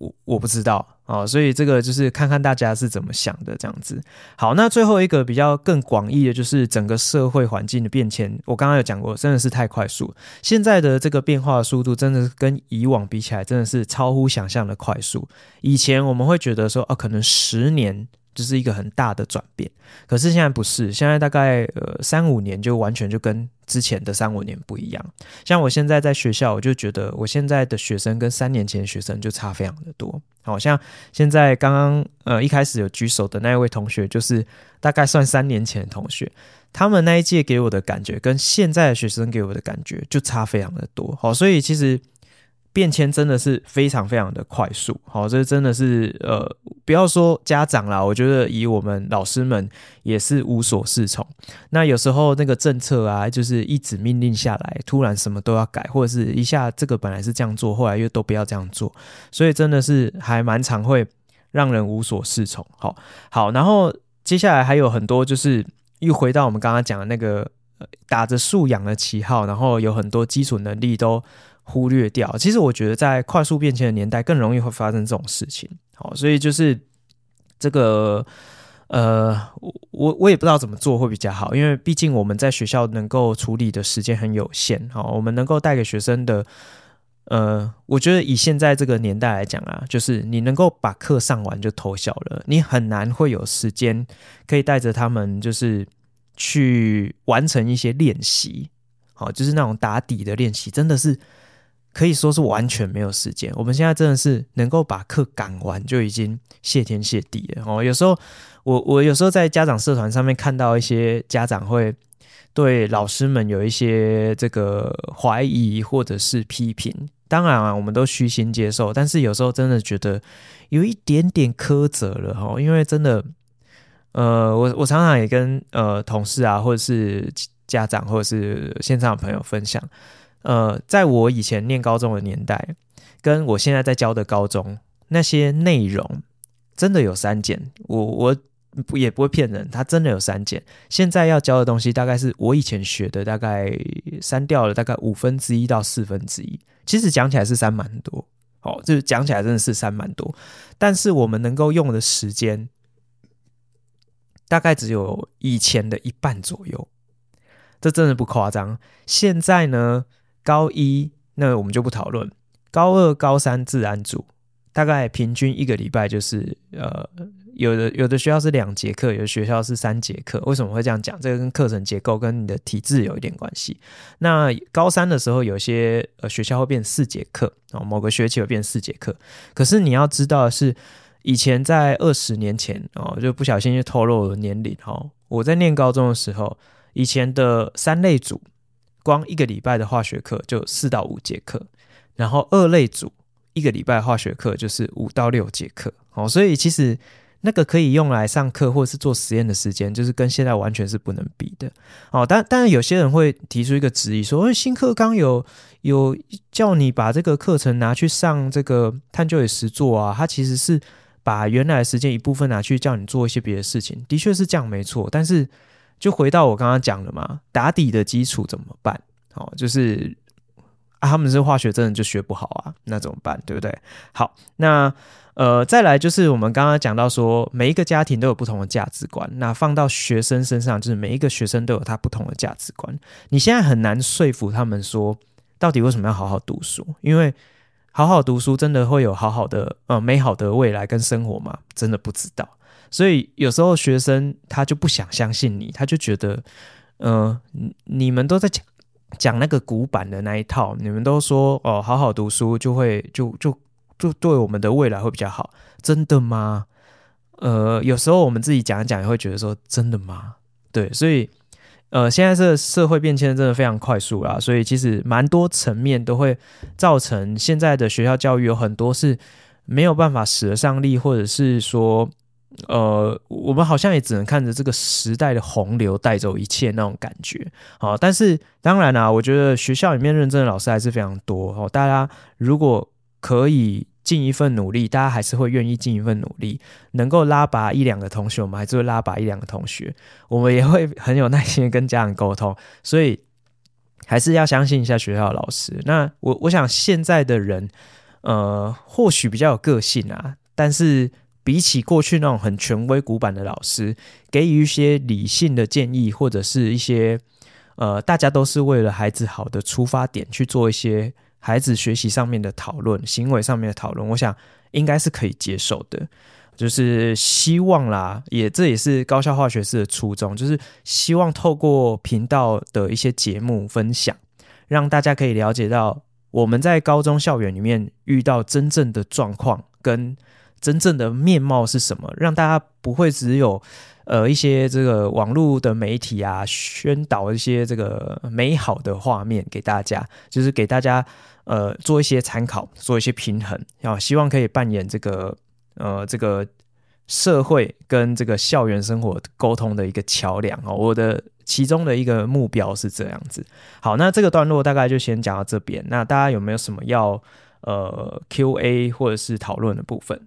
我我不知道啊，所以这个就是看看大家是怎么想的这样子。好，那最后一个比较更广义的，就是整个社会环境的变迁。我刚刚有讲过，真的是太快速。现在的这个变化的速度，真的是跟以往比起来，真的是超乎想象的快速。以前我们会觉得说，哦，可能十年。就是一个很大的转变，可是现在不是，现在大概呃三五年就完全就跟之前的三五年不一样。像我现在在学校，我就觉得我现在的学生跟三年前学生就差非常的多。好像现在刚刚呃一开始有举手的那一位同学，就是大概算三年前的同学，他们那一届给我的感觉跟现在的学生给我的感觉就差非常的多。好，所以其实。变迁真的是非常非常的快速，好，这真的是呃，不要说家长啦，我觉得以我们老师们也是无所适从。那有时候那个政策啊，就是一纸命令下来，突然什么都要改，或者是一下这个本来是这样做，后来又都不要这样做，所以真的是还蛮常会让人无所适从。好，好，然后接下来还有很多，就是又回到我们刚刚讲的那个打着素养的旗号，然后有很多基础能力都。忽略掉，其实我觉得在快速变迁的年代，更容易会发生这种事情。好，所以就是这个，呃，我我也不知道怎么做会比较好，因为毕竟我们在学校能够处理的时间很有限。好，我们能够带给学生的，呃，我觉得以现在这个年代来讲啊，就是你能够把课上完就偷笑了，你很难会有时间可以带着他们，就是去完成一些练习。好，就是那种打底的练习，真的是。可以说是完全没有时间。我们现在真的是能够把课赶完就已经谢天谢地了哦。有时候我我有时候在家长社团上面看到一些家长会对老师们有一些这个怀疑或者是批评，当然啊，我们都虚心接受。但是有时候真的觉得有一点点苛责了哈，因为真的，呃，我我常常也跟呃同事啊，或者是家长或者是线上的朋友分享。呃，在我以前念高中的年代，跟我现在在教的高中那些内容，真的有删减。我我也不会骗人，它真的有删减。现在要教的东西，大概是我以前学的，大概删掉了大概五分之一到四分之一。其实讲起来是删蛮多，哦，就是讲起来真的是删蛮多。但是我们能够用的时间，大概只有以前的一半左右。这真的不夸张。现在呢？高一那我们就不讨论，高二、高三自然组大概平均一个礼拜就是呃有的有的学校是两节课，有的学校是三节课。为什么会这样讲？这个跟课程结构跟你的体制有一点关系。那高三的时候，有些呃学校会变四节课哦，某个学期会变四节课。可是你要知道的是，以前在二十年前哦，就不小心就透露了年龄哦。我在念高中的时候，以前的三类组，光一个礼拜的化学课就四到五节课，然后二类组。一个礼拜化学课就是五到六节课，哦，所以其实那个可以用来上课或者是做实验的时间，就是跟现在完全是不能比的，哦，但但是有些人会提出一个质疑，说，新课纲有有叫你把这个课程拿去上这个探究与实作啊，它其实是把原来的时间一部分拿去叫你做一些别的事情，的确是这样没错，但是就回到我刚刚讲的嘛，打底的基础怎么办？哦，就是。啊，他们是化学真的就学不好啊，那怎么办？对不对？好，那呃，再来就是我们刚刚讲到说，每一个家庭都有不同的价值观，那放到学生身上，就是每一个学生都有他不同的价值观。你现在很难说服他们说，到底为什么要好好读书？因为好好读书真的会有好好的呃美好的未来跟生活吗？真的不知道。所以有时候学生他就不想相信你，他就觉得，呃，你们都在讲。讲那个古板的那一套，你们都说哦，好好读书就会就就就对我们的未来会比较好，真的吗？呃，有时候我们自己讲一讲也会觉得说真的吗？对，所以呃，现在这社会变迁真的非常快速啦，所以其实蛮多层面都会造成现在的学校教育有很多是没有办法使得上力，或者是说。呃，我们好像也只能看着这个时代的洪流带走一切那种感觉，好，但是当然啦，我觉得学校里面认真的老师还是非常多哦。大家如果可以尽一份努力，大家还是会愿意尽一份努力，能够拉拔一两个同学，我们还是会拉拔一两个同学，我们也会很有耐心跟家长沟通，所以还是要相信一下学校的老师。那我我想现在的人，呃，或许比较有个性啊，但是。比起过去那种很权威、古板的老师，给予一些理性的建议，或者是一些呃，大家都是为了孩子好的出发点去做一些孩子学习上面的讨论、行为上面的讨论，我想应该是可以接受的。就是希望啦，也这也是高校化学师的初衷，就是希望透过频道的一些节目分享，让大家可以了解到我们在高中校园里面遇到真正的状况跟。真正的面貌是什么？让大家不会只有呃一些这个网络的媒体啊宣导一些这个美好的画面给大家，就是给大家呃做一些参考，做一些平衡，然后希望可以扮演这个呃这个社会跟这个校园生活沟通的一个桥梁哦。我的其中的一个目标是这样子。好，那这个段落大概就先讲到这边。那大家有没有什么要呃 Q&A 或者是讨论的部分？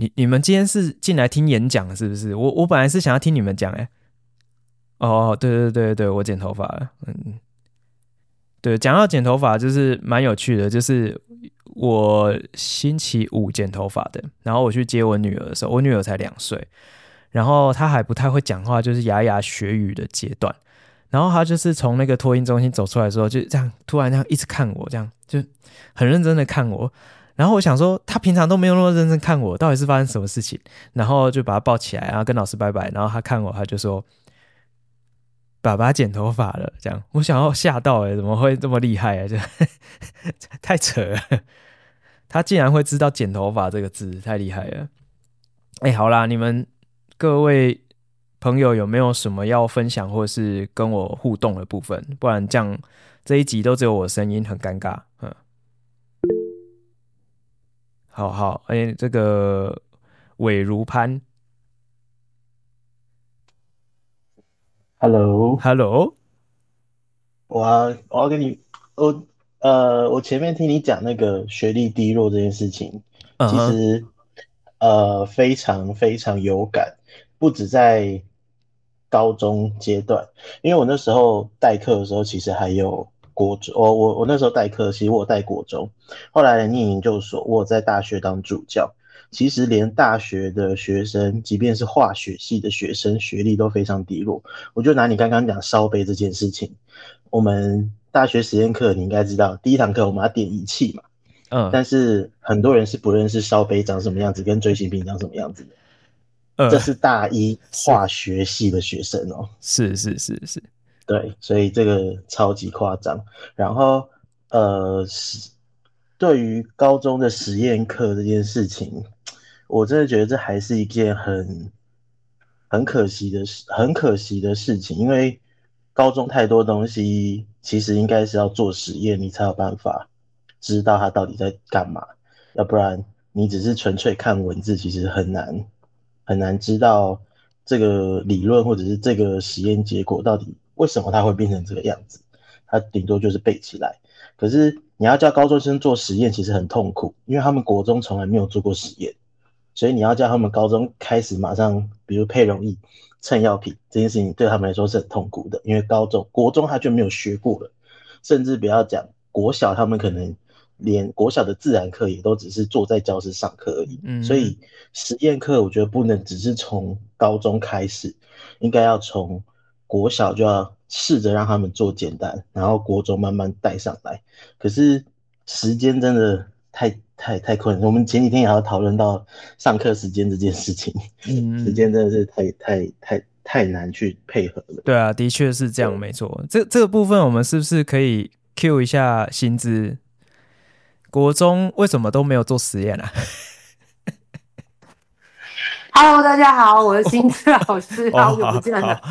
你你们今天是进来听演讲是不是？我我本来是想要听你们讲哎。哦，对对对对，我剪头发了。嗯，对，讲到剪头发就是蛮有趣的，就是我星期五剪头发的，然后我去接我女儿的时候，我女儿才两岁，然后她还不太会讲话，就是牙牙学语的阶段。然后她就是从那个托婴中心走出来的时候，就这样突然这样一直看我，这样就很认真的看我。然后我想说，他平常都没有那么认真看我，到底是发生什么事情？然后就把他抱起来，然后跟老师拜拜。然后他看我，他就说：“爸爸剪头发了。”这样，我想要吓到哎，怎么会这么厉害啊？就太扯了，他竟然会知道“剪头发”这个字，太厉害了。哎，好啦，你们各位朋友有没有什么要分享或是跟我互动的部分？不然这样这一集都只有我声音，很尴尬。嗯。好好，哎、欸，这个韦如潘，Hello，Hello，我要我要跟你，我呃，我前面听你讲那个学历低落这件事情，uh huh. 其实呃非常非常有感，不止在高中阶段，因为我那时候代课的时候，其实还有。国中，我我我那时候代课，其实我带国中，后来念研究所，我在大学当助教。其实连大学的学生，即便是化学系的学生，学历都非常低落。我就拿你刚刚讲烧杯这件事情，我们大学实验课你应该知道，第一堂课我们要点仪器嘛，嗯，但是很多人是不认识烧杯长什么样子，跟锥形瓶长什么样子的。这是大一化学系的学生哦，是是是是，对，所以这个超级夸张。然后呃，对于高中的实验课这件事情，我真的觉得这还是一件很很可惜的事，很可惜的事情，因为高中太多东西其实应该是要做实验，你才有办法知道它到底在干嘛，要不然你只是纯粹看文字，其实很难。很难知道这个理论或者是这个实验结果到底为什么它会变成这个样子，它顶多就是背起来。可是你要叫高中生做实验，其实很痛苦，因为他们国中从来没有做过实验，所以你要叫他们高中开始马上，比如配溶液、称药品这件事情，对他们来说是很痛苦的，因为高中、国中他就没有学过了，甚至不要讲国小，他们可能。连国小的自然课也都只是坐在教室上课而已，嗯，所以实验课我觉得不能只是从高中开始，应该要从国小就要试着让他们做简单，然后国中慢慢带上来。可是时间真的太太太困难，我们前几天也要讨论到上课时间这件事情，嗯，时间真的是太太太太难去配合了。对啊，的确是这样，没错。这这个部分我们是不是可以 Q 一下薪资？国中为什么都没有做实验啊？Hello，大家好，我是新智老师，好久不见了。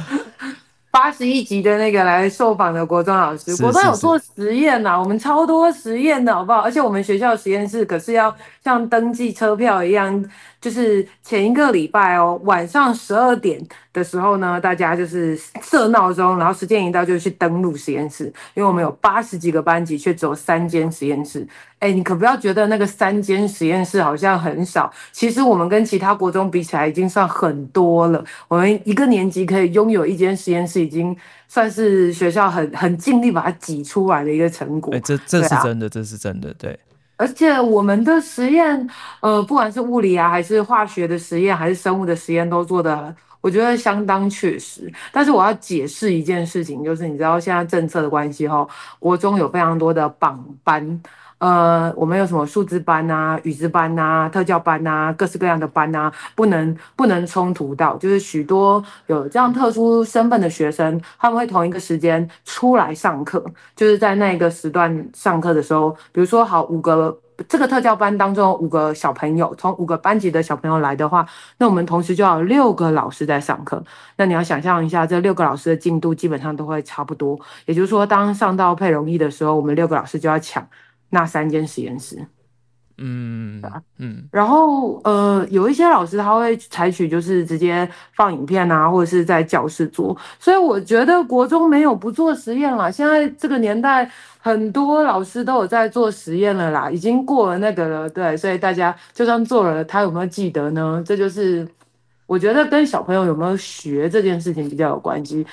八十一集的那个来受访的国中老师，国中有做实验呐、啊，我们超多实验的好不好？而且我们学校实验室可是要像登记车票一样。就是前一个礼拜哦，晚上十二点的时候呢，大家就是设闹钟，然后时间一到就去登录实验室，因为我们有八十几个班级，却只有三间实验室。哎，你可不要觉得那个三间实验室好像很少，其实我们跟其他国中比起来已经算很多了。我们一个年级可以拥有一间实验室，已经算是学校很很尽力把它挤出来的一个成果。哎，这这是真的，啊，这是真的，对。而且我们的实验，呃，不管是物理啊，还是化学的实验，还是生物的实验，都做的我觉得相当确实。但是我要解释一件事情，就是你知道现在政策的关系哈，国中有非常多的榜班。呃，我们有什么数字班啊、语资班啊、特教班啊，各式各样的班啊，不能不能冲突到，就是许多有这样特殊身份的学生，他们会同一个时间出来上课，就是在那一个时段上课的时候，比如说好五个这个特教班当中五个小朋友，从五个班级的小朋友来的话，那我们同时就要有六个老师在上课。那你要想象一下，这六个老师的进度基本上都会差不多，也就是说，当上到配容易的时候，我们六个老师就要抢。那三间实验室，嗯，嗯，然后呃，有一些老师他会采取就是直接放影片啊，或者是在教室做，所以我觉得国中没有不做实验了。现在这个年代，很多老师都有在做实验了啦，已经过了那个了，对，所以大家就算做了，他有没有记得呢？这就是我觉得跟小朋友有没有学这件事情比较有关系。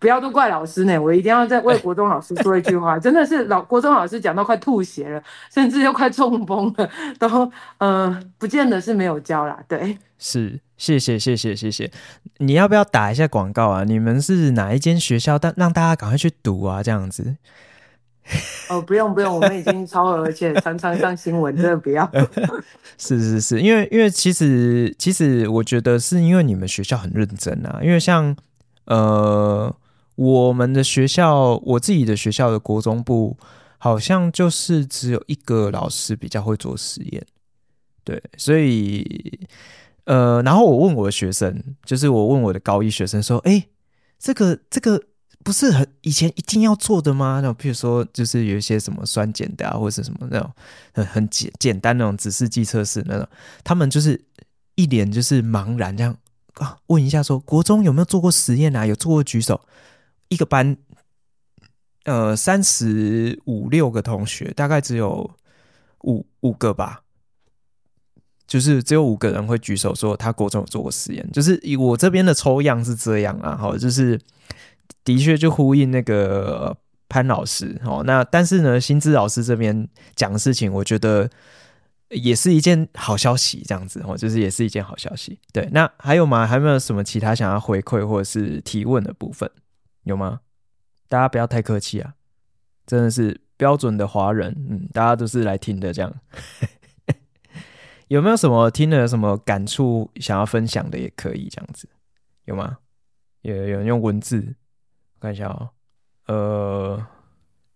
不要都怪老师呢，我一定要再为国中老师说一句话，真的是老国中老师讲到快吐血了，甚至又快中风了，都嗯、呃，不见得是没有教啦，对，是，谢谢谢谢谢谢，你要不要打一下广告啊？你们是哪一间学校？但让大家赶快去读啊，这样子。哦，不用不用，我们已经超额，而且常常上新闻，真的不要。是是是，因为因为其实其实我觉得是因为你们学校很认真啊，因为像呃。我们的学校，我自己的学校的国中部，好像就是只有一个老师比较会做实验，对，所以，呃，然后我问我的学生，就是我问我的高一学生说，哎，这个这个不是很以前一定要做的吗？那种，譬如说，就是有一些什么酸碱的啊，或者是什么那种很很简简单那种指示剂测试那种，他们就是一脸就是茫然这样啊，问一下说，国中有没有做过实验啊？有做过举手。一个班，呃，三十五六个同学，大概只有五五个吧，就是只有五个人会举手说他国中有做过实验。就是以我这边的抽样是这样啊，好，就是的确就呼应那个潘老师哦。那但是呢，新知老师这边讲的事情，我觉得也是一件好消息，这样子哦，就是也是一件好消息。对，那还有吗？还有没有什么其他想要回馈或者是提问的部分？有吗？大家不要太客气啊！真的是标准的华人，嗯，大家都是来听的这样。有没有什么听了有什么感触想要分享的也可以这样子，有吗？有有人用文字，我看一下哦。呃，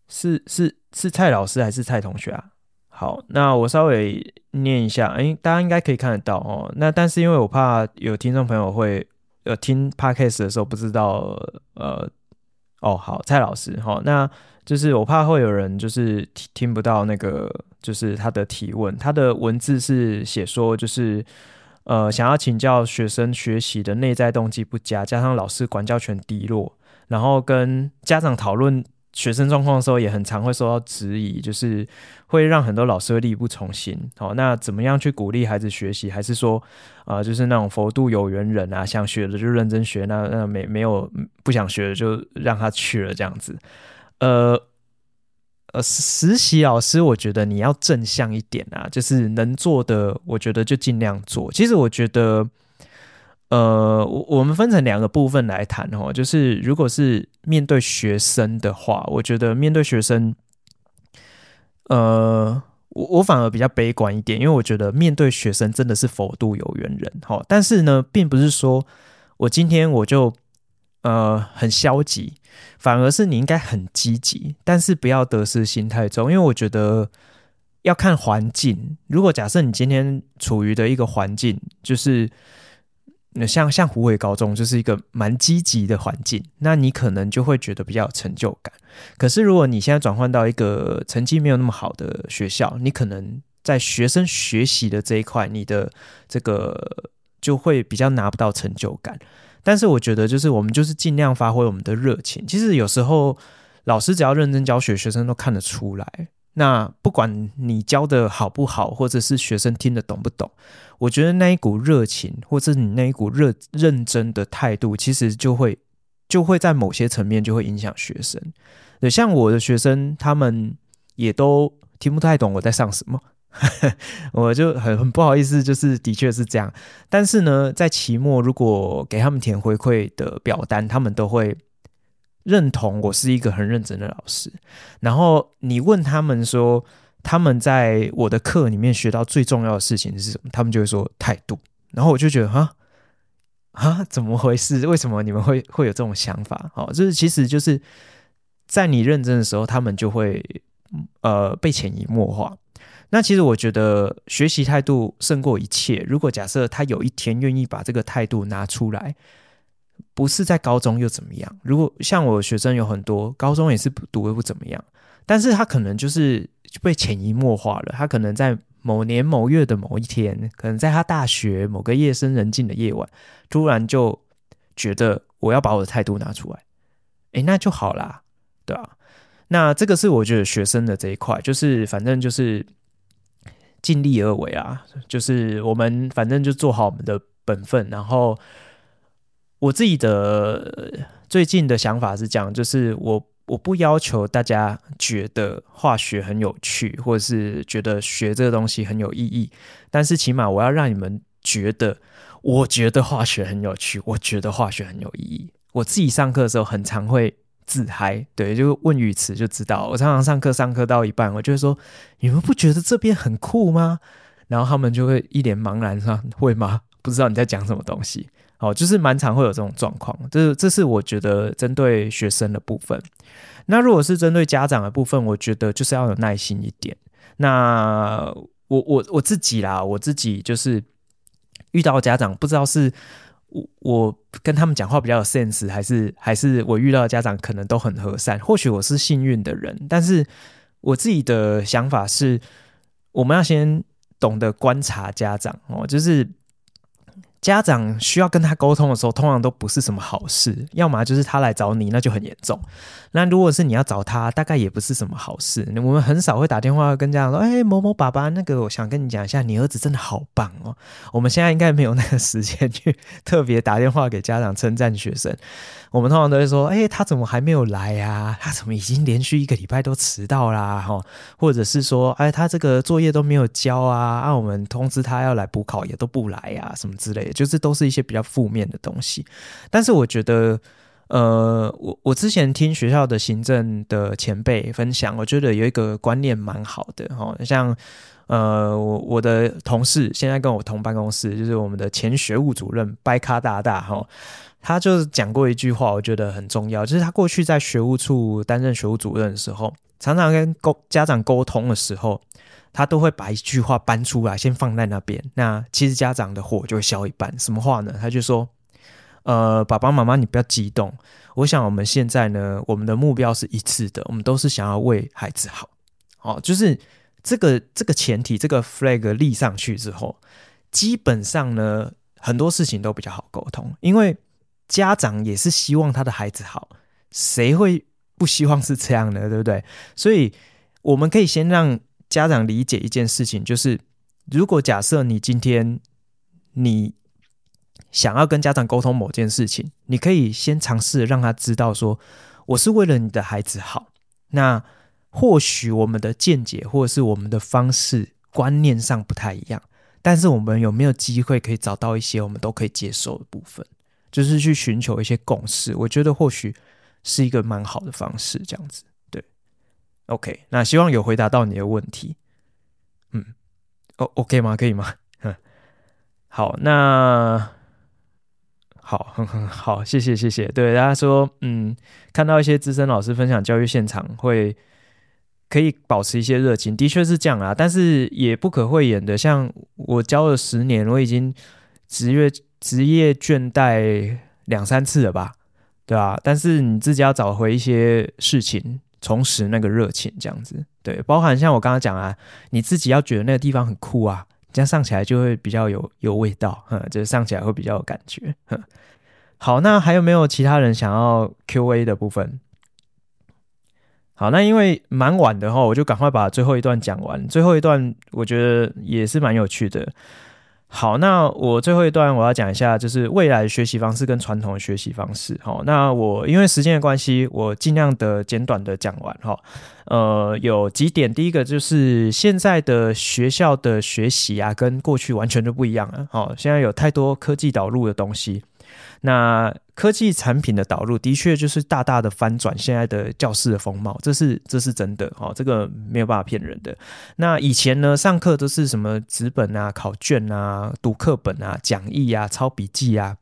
是是是蔡老师还是蔡同学啊？好，那我稍微念一下，哎、大家应该可以看得到哦。那但是因为我怕有听众朋友会呃听 podcast 的时候不知道，呃，哦，好，蔡老师，好，那就是我怕会有人就是听听不到那个就是他的提问，他的文字是写说就是呃想要请教学生学习的内在动机不佳，加上老师管教权低落，然后跟家长讨论。学生状况的时候也很常会受到质疑，就是会让很多老师力不从心。好，那怎么样去鼓励孩子学习？还是说，啊、就是那种佛度有缘人啊，想学的就认真学，那那没没有不想学的就让他去了这样子。呃呃，实习老师，我觉得你要正向一点啊，就是能做的，我觉得就尽量做。其实我觉得。呃，我我们分成两个部分来谈哦，就是如果是面对学生的话，我觉得面对学生，呃，我我反而比较悲观一点，因为我觉得面对学生真的是佛度有缘人哈。但是呢，并不是说我今天我就呃很消极，反而是你应该很积极，但是不要得失心太重，因为我觉得要看环境。如果假设你今天处于的一个环境就是。那像像湖尾高中就是一个蛮积极的环境，那你可能就会觉得比较有成就感。可是如果你现在转换到一个成绩没有那么好的学校，你可能在学生学习的这一块，你的这个就会比较拿不到成就感。但是我觉得，就是我们就是尽量发挥我们的热情。其实有时候老师只要认真教学，学生都看得出来。那不管你教的好不好，或者是学生听得懂不懂，我觉得那一股热情，或者你那一股热认真的态度，其实就会就会在某些层面就会影响学生。对，像我的学生，他们也都听不太懂我在上什么，我就很很不好意思，就是的确是这样。但是呢，在期末如果给他们填回馈的表单，他们都会。认同我是一个很认真的老师，然后你问他们说，他们在我的课里面学到最重要的事情是什么？他们就会说态度。然后我就觉得啊啊，怎么回事？为什么你们会会有这种想法？好，就是其实就是在你认真的时候，他们就会呃被潜移默化。那其实我觉得学习态度胜过一切。如果假设他有一天愿意把这个态度拿出来。不是在高中又怎么样？如果像我学生有很多，高中也是读的不怎么样，但是他可能就是被潜移默化了。他可能在某年某月的某一天，可能在他大学某个夜深人静的夜晚，突然就觉得我要把我的态度拿出来，诶，那就好啦，对吧？那这个是我觉得学生的这一块，就是反正就是尽力而为啊，就是我们反正就做好我们的本分，然后。我自己的最近的想法是这样，就是我我不要求大家觉得化学很有趣，或者是觉得学这个东西很有意义，但是起码我要让你们觉得，我觉得化学很有趣，我觉得化学很有意义。我自己上课的时候很常会自嗨，对，就问语词就知道。我常常上课上课到一半，我就会说：“你们不觉得这边很酷吗？”然后他们就会一脸茫然说：“会吗？不知道你在讲什么东西。”哦，就是蛮常会有这种状况，这这是我觉得针对学生的部分。那如果是针对家长的部分，我觉得就是要有耐心一点。那我我我自己啦，我自己就是遇到家长，不知道是我我跟他们讲话比较有 sense，还是还是我遇到的家长可能都很和善。或许我是幸运的人，但是我自己的想法是，我们要先懂得观察家长哦，就是。家长需要跟他沟通的时候，通常都不是什么好事，要么就是他来找你，那就很严重。那如果是你要找他，大概也不是什么好事。我们很少会打电话跟家长说：“哎，某某爸爸，那个我想跟你讲一下，你儿子真的好棒哦。”我们现在应该没有那个时间去 特别打电话给家长称赞学生。我们通常都会说：“哎，他怎么还没有来呀？他怎么已经连续一个礼拜都迟到啦？哈，或者是说，哎，他这个作业都没有交啊？啊，我们通知他要来补考也都不来呀，什么之类的，就是都是一些比较负面的东西。但是我觉得，呃，我我之前听学校的行政的前辈分享，我觉得有一个观念蛮好的哈，像呃我我的同事现在跟我同办公室，就是我们的前学务主任掰卡大大哈，他就是讲过一句话，我觉得很重要，就是他过去在学务处担任学务主任的时候，常常跟沟家长沟通的时候，他都会把一句话搬出来，先放在那边，那其实家长的火就会消一半。什么话呢？他就说。呃，爸爸妈妈，你不要激动。我想我们现在呢，我们的目标是一致的，我们都是想要为孩子好。哦，就是这个这个前提，这个 flag 立上去之后，基本上呢，很多事情都比较好沟通，因为家长也是希望他的孩子好，谁会不希望是这样的，对不对？所以我们可以先让家长理解一件事情，就是如果假设你今天你。想要跟家长沟通某件事情，你可以先尝试让他知道说，我是为了你的孩子好。那或许我们的见解或是我们的方式观念上不太一样，但是我们有没有机会可以找到一些我们都可以接受的部分，就是去寻求一些共识。我觉得或许是一个蛮好的方式，这样子。对，OK，那希望有回答到你的问题。嗯，哦，OK 吗？可以吗？好，那。好，很很好，谢谢谢谢。对，大家说，嗯，看到一些资深老师分享教育现场，会可以保持一些热情，的确是这样啊。但是也不可讳言的，像我教了十年，我已经职业职业倦怠两三次了吧，对吧？但是你自己要找回一些事情，重拾那个热情，这样子。对，包含像我刚刚讲啊，你自己要觉得那个地方很酷啊。这样上起来就会比较有有味道，哼，就是上起来会比较有感觉，哼。好，那还有没有其他人想要 Q&A 的部分？好，那因为蛮晚的话，我就赶快把最后一段讲完。最后一段我觉得也是蛮有趣的。好，那我最后一段我要讲一下，就是未来学习方式跟传统的学习方式。好，那我因为时间的关系，我尽量的简短的讲完哈。呃，有几点，第一个就是现在的学校的学习啊，跟过去完全就不一样了。好，现在有太多科技导入的东西。那科技产品的导入的确就是大大的翻转现在的教室的风貌，这是这是真的哦，这个没有办法骗人的。那以前呢，上课都是什么纸本啊、考卷啊、读课本啊、讲义啊、抄笔记啊，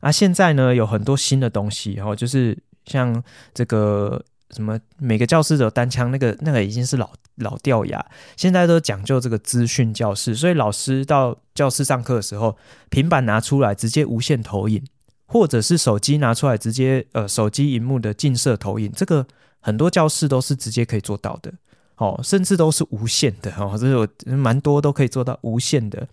啊，现在呢有很多新的东西哦，就是像这个什么每个教室都单枪，那个那个已经是老老掉牙，现在都讲究这个资讯教室，所以老师到教室上课的时候，平板拿出来直接无线投影。或者是手机拿出来直接呃，手机荧幕的近摄投影，这个很多教室都是直接可以做到的哦，甚至都是无线的哦，这是我蛮多都可以做到无线的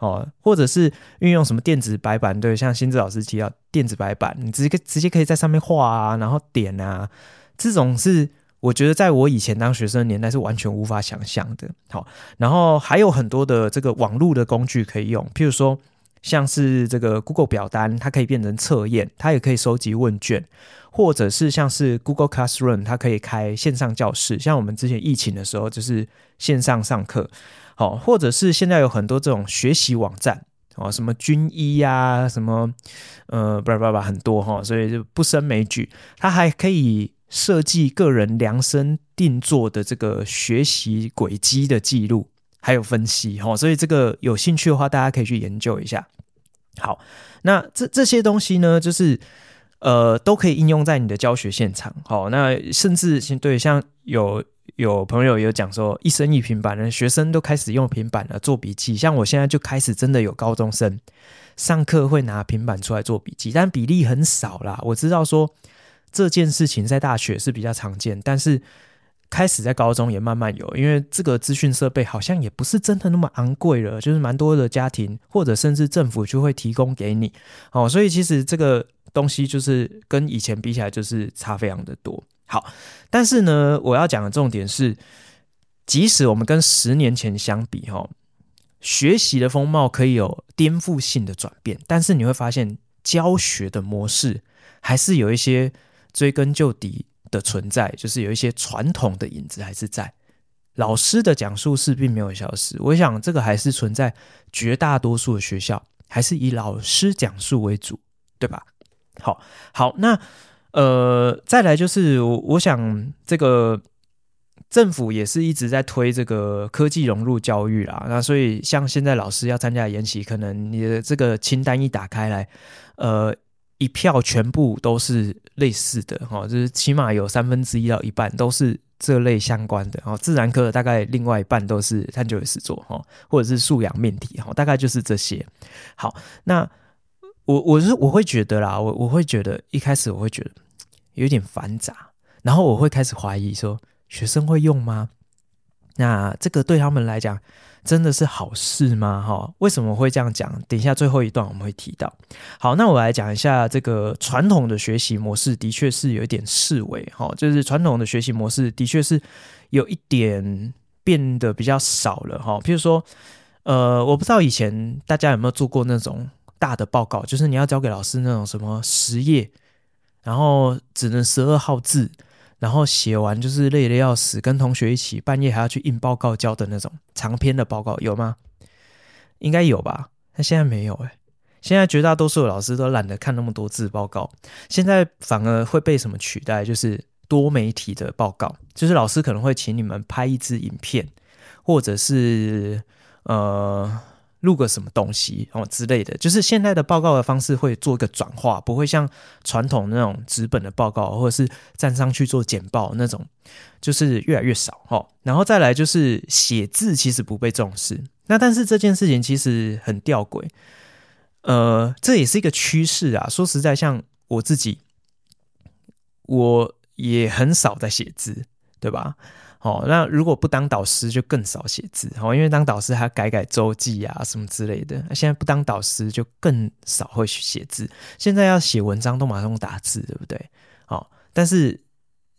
哦，或者是运用什么电子白板，对，像新智老师提到电子白板，你直接直接可以在上面画啊，然后点啊，这种是我觉得在我以前当学生的年代是完全无法想象的。好，然后还有很多的这个网络的工具可以用，譬如说。像是这个 Google 表单，它可以变成测验，它也可以收集问卷，或者是像是 Google Classroom，它可以开线上教室。像我们之前疫情的时候，就是线上上课，好，或者是现在有很多这种学习网站，哦，什么军医呀，什么呃，不不不，很多哈，所以就不胜枚举。它还可以设计个人量身定做的这个学习轨迹的记录。还有分析哈，所以这个有兴趣的话，大家可以去研究一下。好，那这这些东西呢，就是呃，都可以应用在你的教学现场。好，那甚至对像有有朋友有讲说，一生一平板的学生都开始用平板了做笔记。像我现在就开始真的有高中生上课会拿平板出来做笔记，但比例很少啦。我知道说这件事情在大学是比较常见，但是。开始在高中也慢慢有，因为这个资讯设备好像也不是真的那么昂贵了，就是蛮多的家庭或者甚至政府就会提供给你哦，所以其实这个东西就是跟以前比起来就是差非常的多。好，但是呢，我要讲的重点是，即使我们跟十年前相比，哈，学习的风貌可以有颠覆性的转变，但是你会发现教学的模式还是有一些追根究底的存在，就是有一些传统的影子还是在，老师的讲述是并没有消失。我想这个还是存在绝大多数的学校，还是以老师讲述为主，对吧？好，好，那呃，再来就是我想这个政府也是一直在推这个科技融入教育啦。那所以像现在老师要参加研习，可能你的这个清单一打开来，呃，一票全部都是类似的哈，就是起码有三分之一到一半都是这类相关的哦。自然科大概另外一半都是探究与实作哈，或者是素养命题哈，大概就是这些。好，那我我是我会觉得啦，我我会觉得一开始我会觉得。有点繁杂，然后我会开始怀疑说，学生会用吗？那这个对他们来讲真的是好事吗？哈，为什么会这样讲？等一下最后一段我们会提到。好，那我来讲一下这个传统的学习模式，的确是有一点式微，哈，就是传统的学习模式的确是有一点变得比较少了，哈。譬如说，呃，我不知道以前大家有没有做过那种大的报告，就是你要交给老师那种什么十页。然后只能十二号字，然后写完就是累得要死，跟同学一起半夜还要去印报告交的那种长篇的报告有吗？应该有吧？那现在没有哎、欸，现在绝大多数的老师都懒得看那么多字报告，现在反而会被什么取代？就是多媒体的报告，就是老师可能会请你们拍一支影片，或者是呃。录个什么东西哦之类的，就是现在的报告的方式会做一个转化，不会像传统那种纸本的报告，或者是站上去做简报那种，就是越来越少哈。然后再来就是写字其实不被重视，那但是这件事情其实很吊诡，呃，这也是一个趋势啊。说实在，像我自己，我也很少在写字，对吧？哦，那如果不当导师就更少写字哦，因为当导师还改改周记啊什么之类的。那现在不当导师就更少会写字。现在要写文章都马上打字，对不对？哦，但是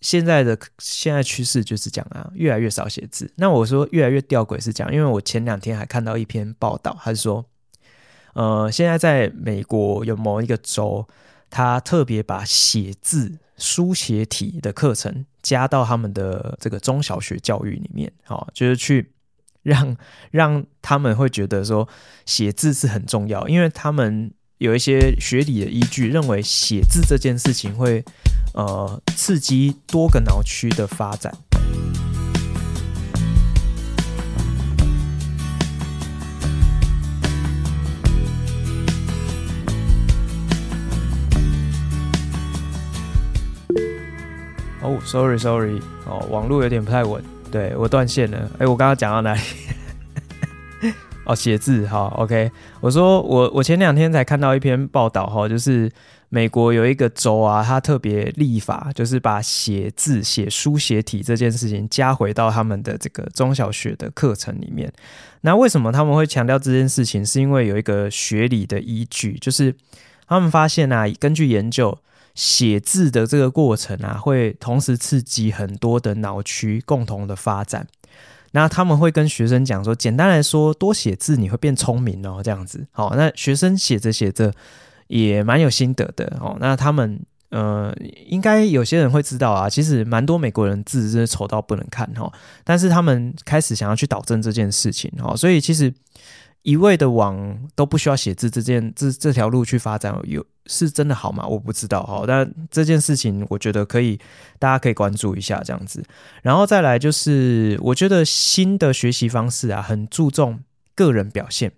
现在的现在趋势就是讲啊，越来越少写字。那我说越来越吊诡是讲，因为我前两天还看到一篇报道，他是说，呃，现在在美国有某一个州，他特别把写字书写体的课程。加到他们的这个中小学教育里面，哦，就是去让 让他们会觉得说写字是很重要，因为他们有一些学理的依据，认为写字这件事情会呃刺激多个脑区的发展。哦，sorry，sorry，哦，网络有点不太稳，对，我断线了。哎，我刚刚讲到哪里？哦，写字，好，OK。我说我我前两天才看到一篇报道，哈，就是美国有一个州啊，他特别立法，就是把写字、写书写体这件事情加回到他们的这个中小学的课程里面。那为什么他们会强调这件事情？是因为有一个学理的依据，就是他们发现啊，根据研究。写字的这个过程啊，会同时刺激很多的脑区共同的发展。那他们会跟学生讲说，简单来说，多写字你会变聪明哦，这样子。好，那学生写着写着也蛮有心得的哦。那他们呃，应该有些人会知道啊，其实蛮多美国人字真的丑到不能看哈。但是他们开始想要去导正这件事情哈，所以其实。一味的往都不需要写字这件这这条路去发展，有是真的好吗？我不知道哈。但这件事情，我觉得可以，大家可以关注一下这样子。然后再来就是，我觉得新的学习方式啊，很注重个人表现，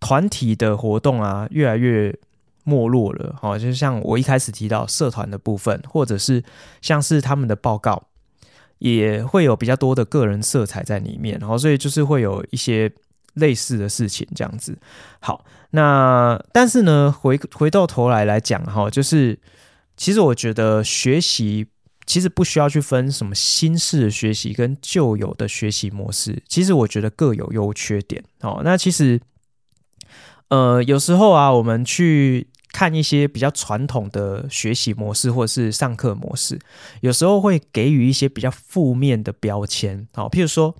团体的活动啊，越来越没落了。哈，就像我一开始提到社团的部分，或者是像是他们的报告，也会有比较多的个人色彩在里面。然后，所以就是会有一些。类似的事情这样子，好，那但是呢，回回到头来来讲哈，就是其实我觉得学习其实不需要去分什么新式的学习跟旧有的学习模式，其实我觉得各有优缺点。好，那其实呃有时候啊，我们去看一些比较传统的学习模式或者是上课模式，有时候会给予一些比较负面的标签。好，譬如说。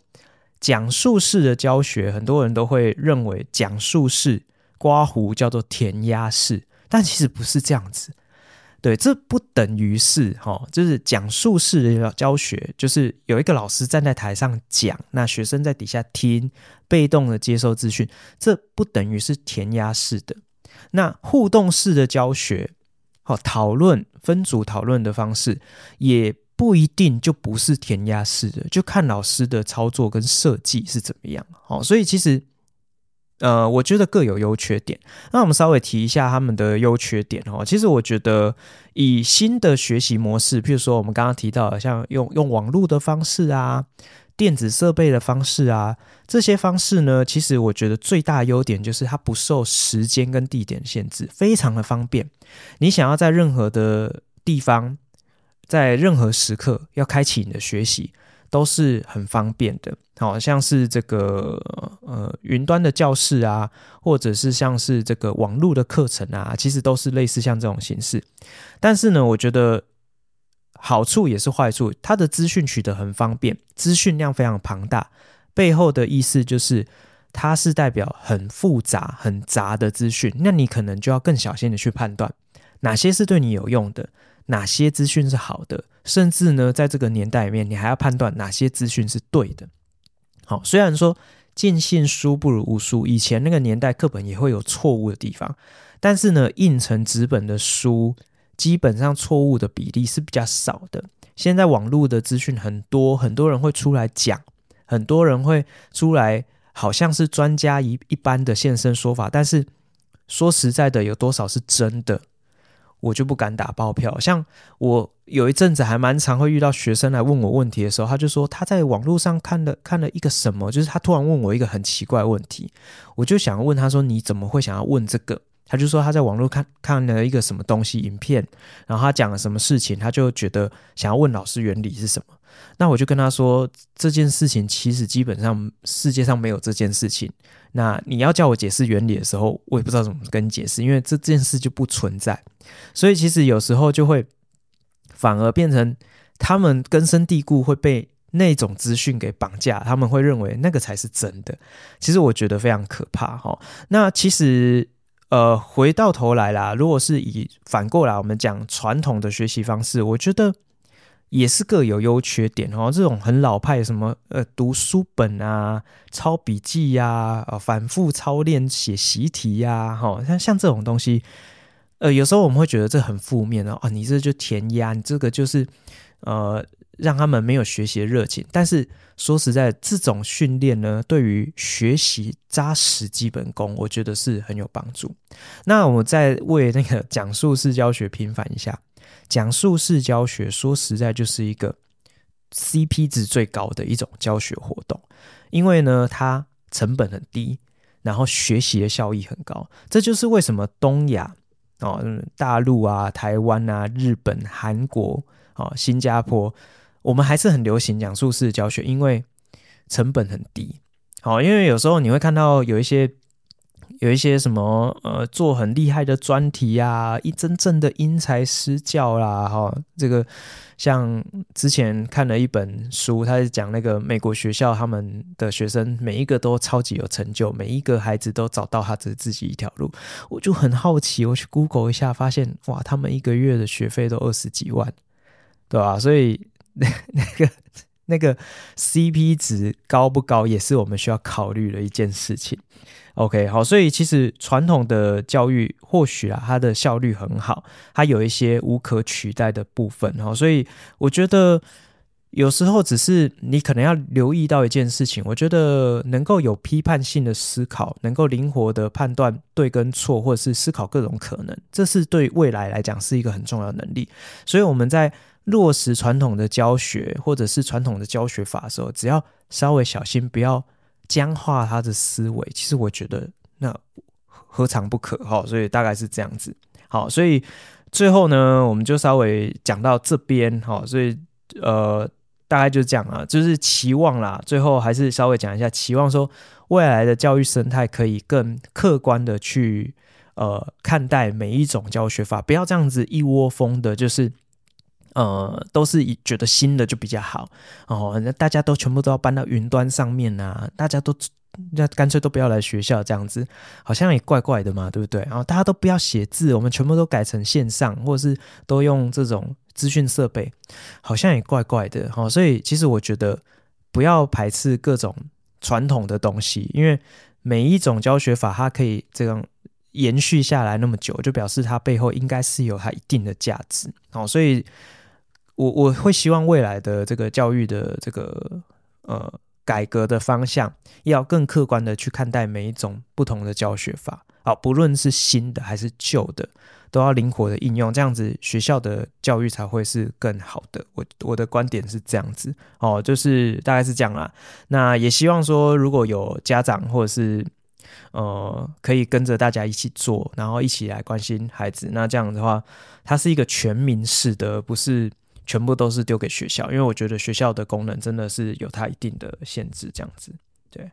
讲述式的教学，很多人都会认为讲述式刮胡叫做填鸭式，但其实不是这样子。对，这不等于是哈，就是讲述式的教学，就是有一个老师站在台上讲，那学生在底下听，被动的接受资讯，这不等于是填鸭式的。那互动式的教学，好，讨论分组讨论的方式，也不一定就不是填鸭式的，就看老师的操作跟设计是怎么样。好，所以其实。呃，我觉得各有优缺点。那我们稍微提一下他们的优缺点哦。其实我觉得以新的学习模式，譬如说我们刚刚提到的，像用用网络的方式啊、电子设备的方式啊，这些方式呢，其实我觉得最大优点就是它不受时间跟地点限制，非常的方便。你想要在任何的地方，在任何时刻要开启你的学习，都是很方便的。好像是这个呃云端的教室啊，或者是像是这个网络的课程啊，其实都是类似像这种形式。但是呢，我觉得好处也是坏处，它的资讯取得很方便，资讯量非常庞大。背后的意思就是，它是代表很复杂、很杂的资讯，那你可能就要更小心的去判断哪些是对你有用的，哪些资讯是好的，甚至呢，在这个年代里面，你还要判断哪些资讯是对的。好，虽然说尽信书不如无书，以前那个年代课本也会有错误的地方，但是呢，印成纸本的书基本上错误的比例是比较少的。现在网络的资讯很多，很多人会出来讲，很多人会出来，好像是专家一一般的现身说法，但是说实在的，有多少是真的？我就不敢打包票。像我有一阵子还蛮常会遇到学生来问我问题的时候，他就说他在网络上看了看了一个什么，就是他突然问我一个很奇怪问题，我就想问他说，你怎么会想要问这个？他就说他在网络看看了一个什么东西影片，然后他讲了什么事情，他就觉得想要问老师原理是什么。那我就跟他说，这件事情其实基本上世界上没有这件事情。那你要叫我解释原理的时候，我也不知道怎么跟你解释，因为这件事就不存在。所以其实有时候就会反而变成他们根深蒂固会被那种资讯给绑架，他们会认为那个才是真的。其实我觉得非常可怕哈。那其实呃，回到头来啦，如果是以反过来我们讲传统的学习方式，我觉得。也是各有优缺点哦。这种很老派，什么呃读书本啊、抄笔记呀、啊、呃反复操练写习题呀，哈，像像这种东西，呃，有时候我们会觉得这很负面哦。啊，你这就填鸭，你这个就是呃让他们没有学习的热情。但是说实在，这种训练呢，对于学习扎实基本功，我觉得是很有帮助。那我再为那个讲述式教学平反一下。讲述式教学说实在就是一个 CP 值最高的一种教学活动，因为呢，它成本很低，然后学习的效益很高。这就是为什么东亚哦，大陆啊、台湾啊、日本、韩国啊、新加坡，我们还是很流行讲述式教学，因为成本很低。好，因为有时候你会看到有一些。有一些什么呃，做很厉害的专题啊，一真正的因材施教啦，哈，这个像之前看了一本书，他是讲那个美国学校他们的学生每一个都超级有成就，每一个孩子都找到他自自己一条路，我就很好奇，我去 Google 一下，发现哇，他们一个月的学费都二十几万，对吧？所以那 那个那个 CP 值高不高，也是我们需要考虑的一件事情。OK，好，所以其实传统的教育或许啊，它的效率很好，它有一些无可取代的部分哈，所以我觉得有时候只是你可能要留意到一件事情，我觉得能够有批判性的思考，能够灵活的判断对跟错，或者是思考各种可能，这是对未来来讲是一个很重要的能力。所以我们在落实传统的教学或者是传统的教学法的时候，只要稍微小心，不要。僵化他的思维，其实我觉得那何尝不可哈，所以大概是这样子。好，所以最后呢，我们就稍微讲到这边哈，所以呃，大概就这样啊，就是期望啦。最后还是稍微讲一下，期望说未来的教育生态可以更客观的去呃看待每一种教学法，不要这样子一窝蜂的，就是。呃，都是以觉得新的就比较好哦，那大家都全部都要搬到云端上面啊，大家都那干脆都不要来学校这样子，好像也怪怪的嘛，对不对？然后大家都不要写字，我们全部都改成线上，或者是都用这种资讯设备，好像也怪怪的哦。所以其实我觉得不要排斥各种传统的东西，因为每一种教学法它可以这样延续下来那么久，就表示它背后应该是有它一定的价值哦。所以我我会希望未来的这个教育的这个呃改革的方向，要更客观的去看待每一种不同的教学法，好，不论是新的还是旧的。都要灵活的应用，这样子学校的教育才会是更好的。我我的观点是这样子哦，就是大概是这样啦。那也希望说，如果有家长或者是呃，可以跟着大家一起做，然后一起来关心孩子。那这样的话，它是一个全民式的，不是全部都是丢给学校。因为我觉得学校的功能真的是有它一定的限制。这样子，对。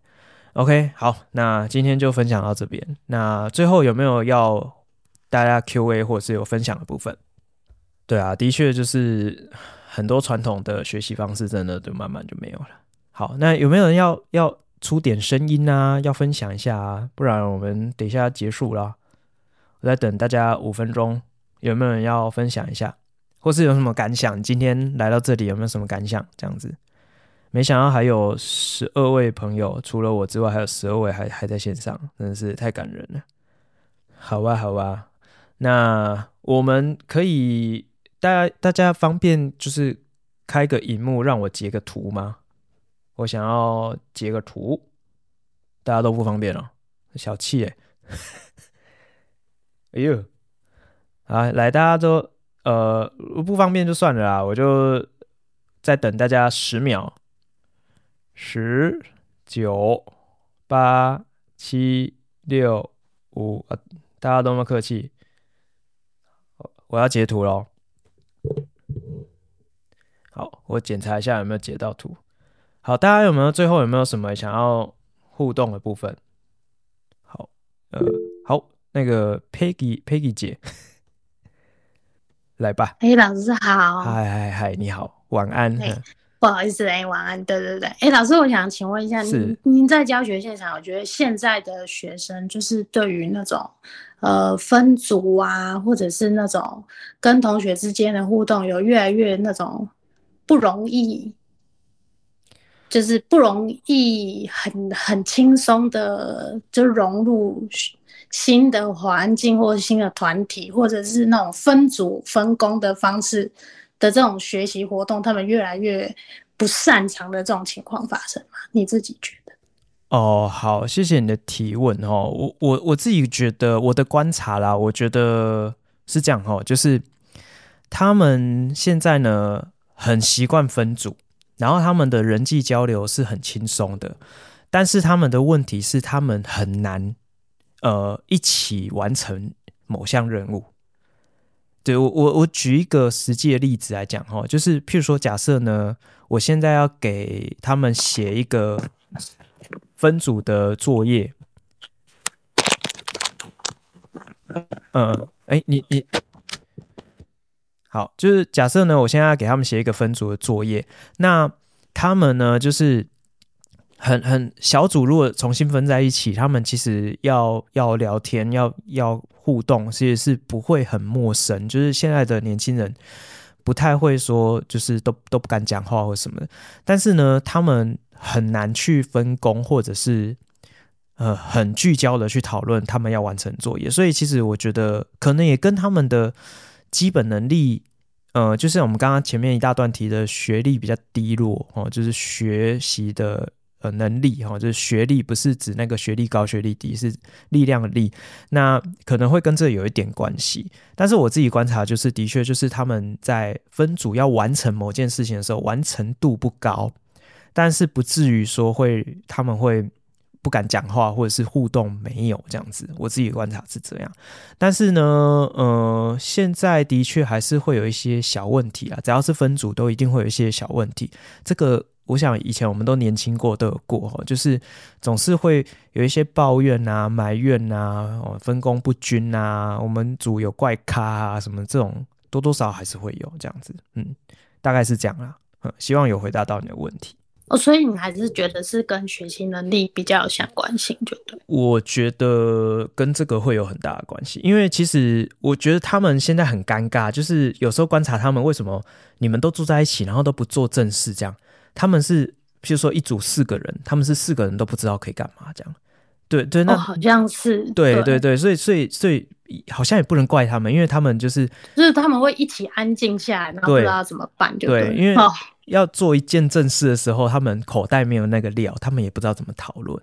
OK，好，那今天就分享到这边。那最后有没有要？大家 Q&A 或者是有分享的部分，对啊，的确就是很多传统的学习方式，真的就慢慢就没有了。好，那有没有人要要出点声音啊？要分享一下啊？不然我们等一下结束了，我在等大家五分钟，有没有人要分享一下，或是有什么感想？今天来到这里有没有什么感想？这样子，没想到还有十二位朋友，除了我之外，还有十二位还还在线上，真的是太感人了。好吧，好吧。那我们可以，大家大家方便就是开个荧幕让我截个图吗？我想要截个图，大家都不方便了，小气哎！哎呦，啊，来，大家都呃不方便就算了啦，我就再等大家十秒，十、九、八、七、六、五，啊，大家都那么客气。我要截图喽，好，我检查一下有没有截到图。好，大家有没有最后有没有什么想要互动的部分？好，呃，好，那个 Peggy Peggy 姐，来吧。哎，老师好。嗨嗨嗨，你好，晚安。不好意思，哎，晚安。对对对，哎，老师，我想请问一下，您您在教学现场，我觉得现在的学生就是对于那种。呃，分组啊，或者是那种跟同学之间的互动，有越来越那种不容易，就是不容易很很轻松的就融入新的环境或新的团体，或者是那种分组分工的方式的这种学习活动，他们越来越不擅长的这种情况发生吗？你自己觉得？哦，好，谢谢你的提问哦。我我我自己觉得我的观察啦，我觉得是这样哦，就是他们现在呢很习惯分组，然后他们的人际交流是很轻松的，但是他们的问题是他们很难呃一起完成某项任务。对，我我我举一个实际的例子来讲哈，就是譬如说假设呢，我现在要给他们写一个。分组的作业，嗯，哎、你你好，就是假设呢，我现在要给他们写一个分组的作业，那他们呢，就是很很小组，如果重新分在一起，他们其实要要聊天，要要互动，其实是不会很陌生。就是现在的年轻人不太会说，就是都都不敢讲话或什么的，但是呢，他们。很难去分工，或者是呃很聚焦的去讨论他们要完成作业，所以其实我觉得可能也跟他们的基本能力，呃，就是我们刚刚前面一大段提的学历比较低落哦，就是学习的呃能力哈，就是学历不是指那个学历高学历低，是力量的力，那可能会跟这有一点关系。但是我自己观察，就是的确就是他们在分组要完成某件事情的时候，完成度不高。但是不至于说会他们会不敢讲话或者是互动没有这样子，我自己观察是这样。但是呢，呃，现在的确还是会有一些小问题啊，只要是分组都一定会有一些小问题。这个我想以前我们都年轻过都有过，就是总是会有一些抱怨啊、埋怨啊、分工不均啊，我们组有怪咖啊什么这种，多多少少还是会有这样子。嗯，大概是这样啦。希望有回答到你的问题。哦，所以你还是觉得是跟学习能力比较有相关性，就对。我觉得跟这个会有很大的关系，因为其实我觉得他们现在很尴尬，就是有时候观察他们为什么你们都住在一起，然后都不做正事，这样。他们是，譬如说一组四个人，他们是四个人都不知道可以干嘛，这样。对对，那、哦、好像是对对对，对，所以所以所以好像也不能怪他们，因为他们就是就是他们会一起安静下来，然后不知道怎么办就对，对，因为要做一件正事的时候，他们口袋没有那个料，他们也不知道怎么讨论。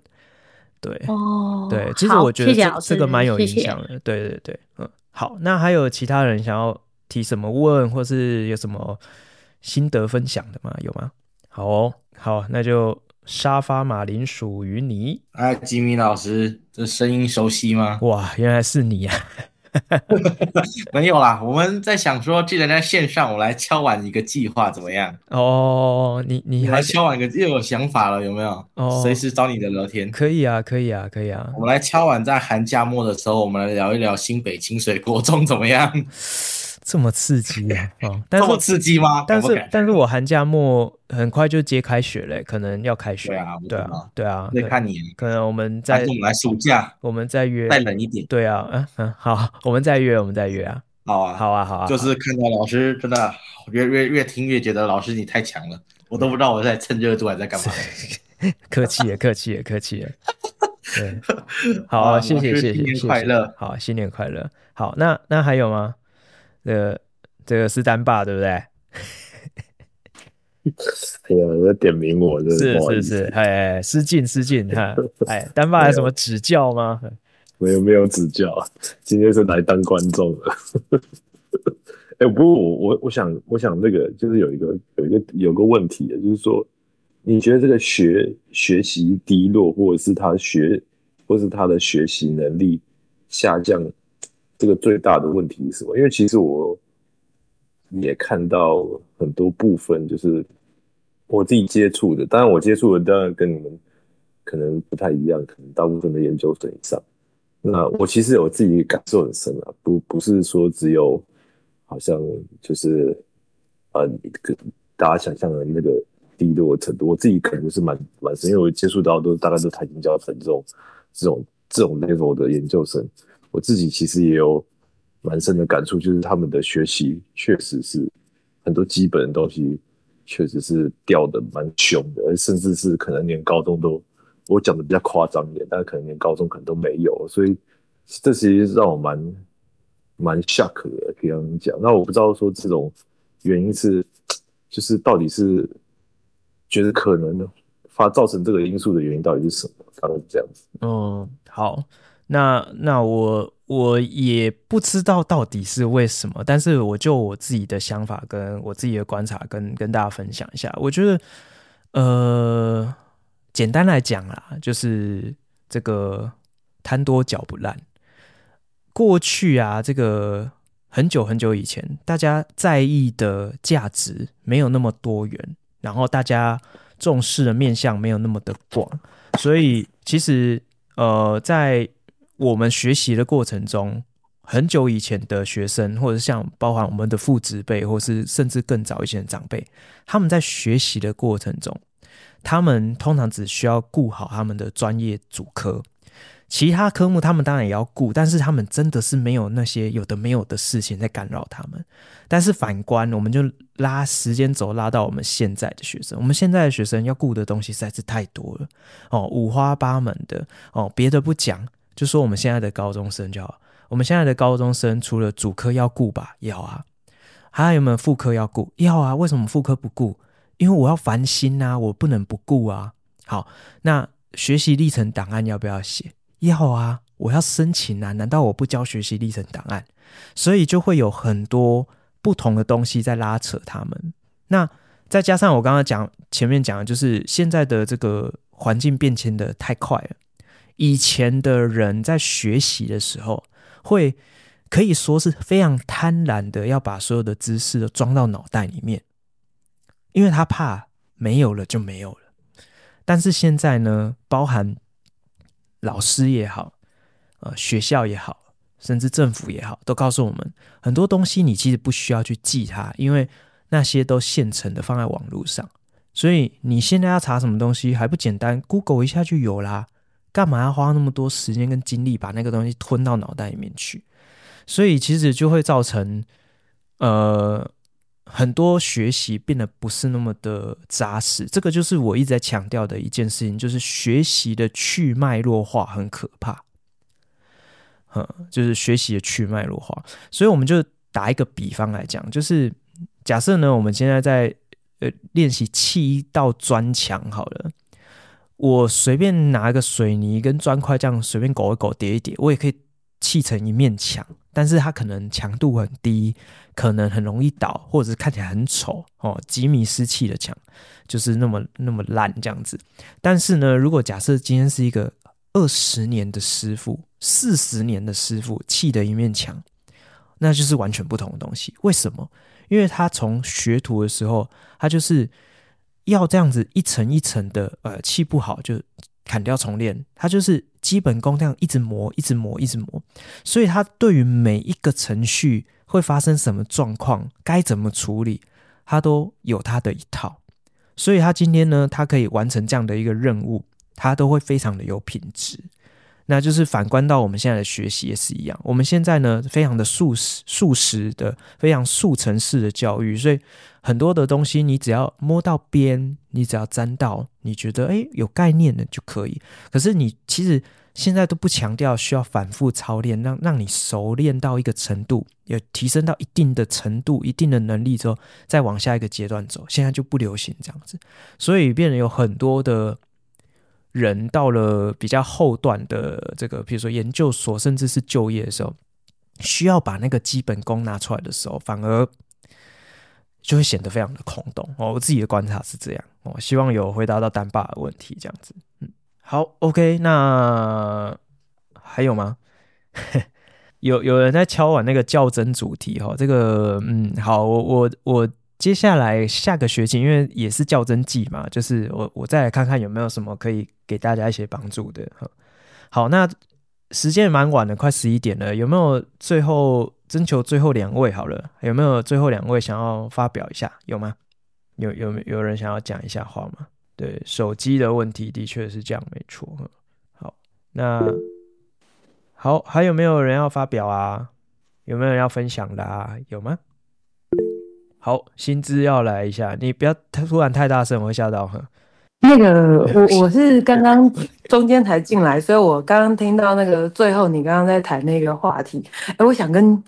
对哦，对，其实我觉得这个蛮有影响的。谢谢对对对，嗯，好，那还有其他人想要提什么问，或是有什么心得分享的吗？有吗？好哦，好，那就。沙发马铃薯与你，哎，吉米老师，这声音熟悉吗？哇，原来是你呀、啊！没有啦，我们在想说，既然在线上，我来敲完一个计划，怎么样？哦，你你还来敲完一个又有想法了，有没有？哦，随时找你的聊天。可以啊，可以啊，可以啊。我们来敲完，在寒假末的时候，我们来聊一聊新北清水国中怎么样？这么刺激啊！哦，但是这么刺激吗？但是，但是我寒假末很快就接开学嘞，可能要开学。对啊，对啊，对啊。得看你。可能我们再我们来暑假，我们再约。再冷一点。对啊，嗯嗯，好，我们再约，我们再约啊。好啊，好啊，好啊。就是看到老师真的越越越听越觉得老师你太强了，我都不知道我在趁热度还在干嘛。客气了，客气了，客气了。对，好啊，谢谢，谢谢，新年快乐。好，新年快乐。好，那那还有吗？呃。这个是丹爸对不对？哎呀，在点名我，是是是，哎，失敬失敬哈，哎，丹爸有什么指教吗？没有没有指教，今天是来当观众的。哎，不过我我我想我想那个就是有一个有一个有个问题，就是说，你觉得这个学学习低落，或者是他学，或是他的学习能力下降，这个最大的问题是什么？因为其实我。也看到很多部分，就是我自己接触的。当然，我接触的当然跟你们可能不太一样，可能大部分的研究生以上。那我其实我自己感受很深啊，不不是说只有好像就是呃，大家想象的那个低落程度，我自己可能是蛮蛮深，因为我接触到都大概都台清交成这种这种这种 level 的研究生，我自己其实也有。蛮深的感触就是他们的学习确实是很多基本的东西确实是掉的蛮凶的，甚至是可能连高中都，我讲的比较夸张一点，但可能连高中可能都没有，所以这其实让我蛮蛮吓壳的，可以这样讲。那我不知道说这种原因是就是到底是觉得可能发造成这个因素的原因到底是什么？大概是这样子。嗯，好，那那我。我也不知道到底是为什么，但是我就我自己的想法跟我自己的观察跟跟大家分享一下。我觉得，呃，简单来讲啦，就是这个贪多嚼不烂。过去啊，这个很久很久以前，大家在意的价值没有那么多元，然后大家重视的面向没有那么的广，所以其实呃，在我们学习的过程中，很久以前的学生，或者像包含我们的父执辈，或是甚至更早一些的长辈，他们在学习的过程中，他们通常只需要顾好他们的专业主科，其他科目他们当然也要顾，但是他们真的是没有那些有的没有的事情在干扰他们。但是反观，我们就拉时间轴拉到我们现在的学生，我们现在的学生要顾的东西实在是太多了哦，五花八门的哦，别的不讲。就说我们现在的高中生就好，我们现在的高中生除了主科要顾吧，要啊，还有没有副科要顾？要啊，为什么副科不顾？因为我要烦心啊，我不能不顾啊。好，那学习历程档案要不要写？要啊，我要申请啊，难道我不交学习历程档案？所以就会有很多不同的东西在拉扯他们。那再加上我刚刚讲前面讲的，就是现在的这个环境变迁的太快了。以前的人在学习的时候，会可以说是非常贪婪的，要把所有的知识都装到脑袋里面，因为他怕没有了就没有了。但是现在呢，包含老师也好，呃，学校也好，甚至政府也好，都告诉我们很多东西，你其实不需要去记它，因为那些都现成的放在网络上。所以你现在要查什么东西，还不简单，Google 一下就有啦。干嘛要花那么多时间跟精力把那个东西吞到脑袋里面去？所以其实就会造成，呃，很多学习变得不是那么的扎实，这个就是我一直在强调的一件事情，就是学习的去脉络化很可怕。嗯，就是学习的去脉络化，所以我们就打一个比方来讲，就是假设呢，我们现在在呃练习砌一道砖墙好了，我随便拿一个水泥跟砖块这样随便搞一搞叠一叠，我也可以砌成一面墙，但是它可能强度很低，可能很容易倒，或者是看起来很丑哦，吉米师砌的墙就是那么那么烂这样子。但是呢，如果假设今天是一个二十年的师傅，四十年的师傅砌的一面墙，那就是完全不同的东西。为什么？因为他从学徒的时候，他就是要这样子一层一层的，呃，砌不好就砍掉重练。他就是基本功这样一直磨，一直磨，一直磨。所以他对于每一个程序会发生什么状况，该怎么处理，他都有他的一套。所以他今天呢，他可以完成这样的一个任务，他都会非常的有品质。那就是反观到我们现在的学习也是一样，我们现在呢，非常的速食、速食的，非常速成式的教育，所以很多的东西你只要摸到边，你只要沾到，你觉得诶有概念的就可以。可是你其实现在都不强调需要反复操练，让让你熟练到一个程度，也提升到一定的程度、一定的能力之后，再往下一个阶段走。现在就不流行这样子，所以变得有很多的。人到了比较后段的这个，比如说研究所，甚至是就业的时候，需要把那个基本功拿出来的时候，反而就会显得非常的空洞哦。我自己的观察是这样哦，希望有回答到丹爸的问题，这样子。嗯，好，OK，那还有吗？有有人在敲碗那个较真主题哈，这个嗯，好，我我我。接下来下个学期，因为也是较真季嘛，就是我我再来看看有没有什么可以给大家一些帮助的。好，那时间也蛮晚的，快十一点了，有没有最后征求最后两位？好了，有没有最后两位想要发表一下？有吗？有有有人想要讲一下话吗？对，手机的问题的确是这样，没错。好，那好，还有没有人要发表啊？有没有人要分享的啊？有吗？好，薪资要来一下，你不要突然太大声，我会吓到哈。那个，我我是刚刚中间才进来，所以我刚刚听到那个最后你刚刚在谈那个话题，哎，我想跟。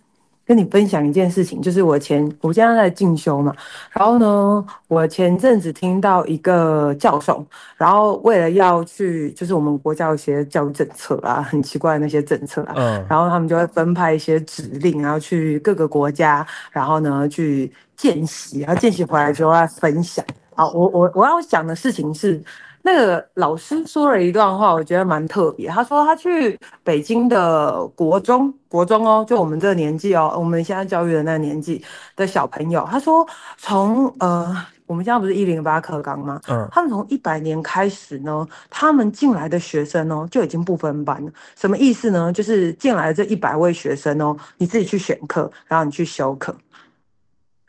跟你分享一件事情，就是我前我现在在进修嘛，然后呢，我前阵子听到一个教授，然后为了要去，就是我们国家有些教育政策啊，很奇怪的那些政策啊，嗯，然后他们就会分派一些指令，然后去各个国家，然后呢去见习，然后见习回来之后要分享。好，我我我要讲的事情是。那个老师说了一段话，我觉得蛮特别。他说他去北京的国中，国中哦，就我们这个年纪哦，我们现在教育的那个年纪的小朋友。他说从呃，我们现在不是一零八课纲吗？嗯，他们从一百年开始呢，他们进来的学生哦，就已经不分班了。什么意思呢？就是进来的这一百位学生哦，你自己去选课，然后你去修课。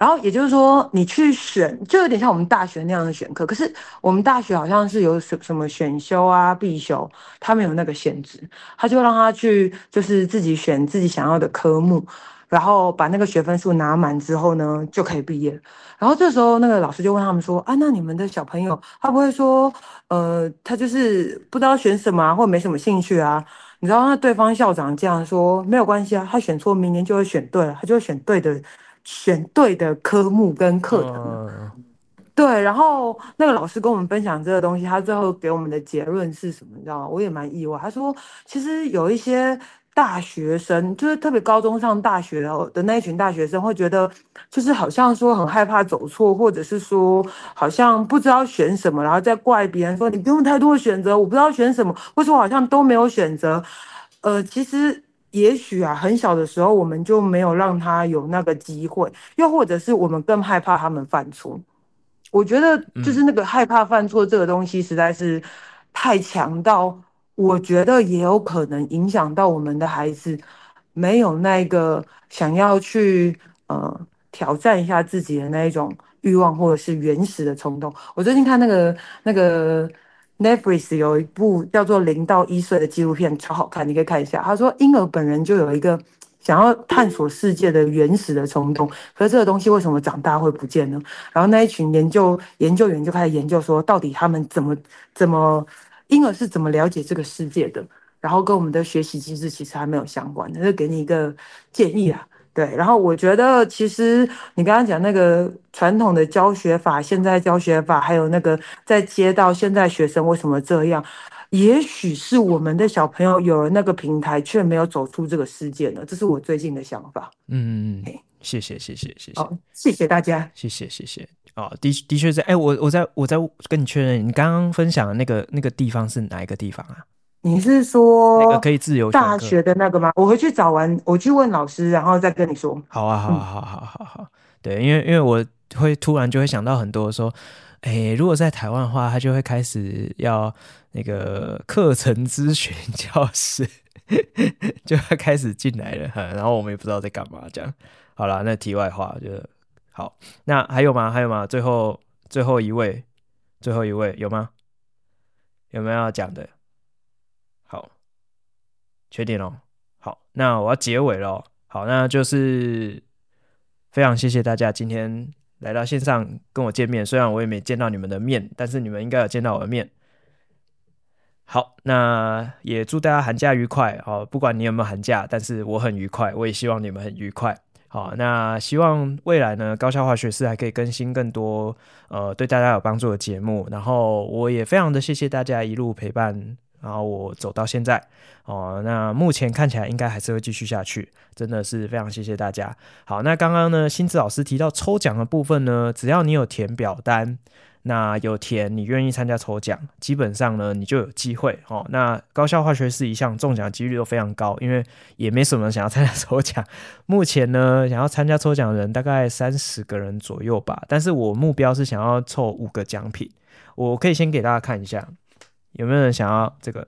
然后也就是说，你去选就有点像我们大学那样的选课，可是我们大学好像是有什什么选修啊、必修，他没有那个限制，他就让他去就是自己选自己想要的科目，然后把那个学分数拿满之后呢，就可以毕业。然后这时候那个老师就问他们说：“啊，那你们的小朋友他不会说，呃，他就是不知道选什么啊，或没什么兴趣啊？你知道那对方校长这样说，没有关系啊，他选错明年就会选对了，他就会选对的。”选对的科目跟课程，嗯，对，然后那个老师跟我们分享这个东西，他最后给我们的结论是什么？你知道吗？我也蛮意外。他说，其实有一些大学生，就是特别高中上大学的那一群大学生，会觉得就是好像说很害怕走错，或者是说好像不知道选什么，然后再怪别人说你不用太多选择，我不知道选什么，或者我好像都没有选择？呃，其实。也许啊，很小的时候我们就没有让他有那个机会，又或者是我们更害怕他们犯错。我觉得就是那个害怕犯错这个东西实在是太强到，我觉得也有可能影响到我们的孩子没有那个想要去呃挑战一下自己的那一种欲望，或者是原始的冲动。我最近看那个那个。Netflix 有一部叫做《零到一岁》的纪录片，超好看，你可以看一下。他说，婴儿本人就有一个想要探索世界的原始的冲动。可是这个东西为什么长大会不见呢？然后那一群研究研究员就开始研究说，到底他们怎么怎么婴儿是怎么了解这个世界的？然后跟我们的学习机制其实还没有相关的，就给你一个建议啊。对，然后我觉得其实你刚刚讲那个传统的教学法、现在教学法，还有那个在接到现在学生为什么这样，也许是我们的小朋友有了那个平台，却没有走出这个世界呢。这是我最近的想法。嗯嗯嗯，谢谢谢谢谢谢，好，谢谢大家，谢谢谢谢。哦，的的确是，哎，我我在我在跟你确认，你刚刚分享的那个那个地方是哪一个地方啊？你是说那个可以自由大学的那个吗？我回去找完，我去问老师，然后再跟你说。好啊，好啊，好，好，好，好。对，因为因为我会突然就会想到很多，说，哎，如果在台湾的话，他就会开始要那个课程咨询教师，就要开始进来了，然后我们也不知道在干嘛，这样。好了，那题外话就好。那还有吗？还有吗？最后最后一位，最后一位有吗？有没有要讲的？确定哦，好，那我要结尾了。好，那就是非常谢谢大家今天来到线上跟我见面。虽然我也没见到你们的面，但是你们应该有见到我的面。好，那也祝大家寒假愉快。好，不管你有没有寒假，但是我很愉快，我也希望你们很愉快。好，那希望未来呢，高校化学师还可以更新更多呃对大家有帮助的节目。然后我也非常的谢谢大家一路陪伴。然后我走到现在，哦，那目前看起来应该还是会继续下去，真的是非常谢谢大家。好，那刚刚呢，新子老师提到抽奖的部分呢，只要你有填表单，那有填你愿意参加抽奖，基本上呢你就有机会哦。那高效化学是一项中奖几率都非常高，因为也没什么人想要参加抽奖。目前呢，想要参加抽奖的人大概三十个人左右吧，但是我目标是想要凑五个奖品，我可以先给大家看一下。有没有人想要这个？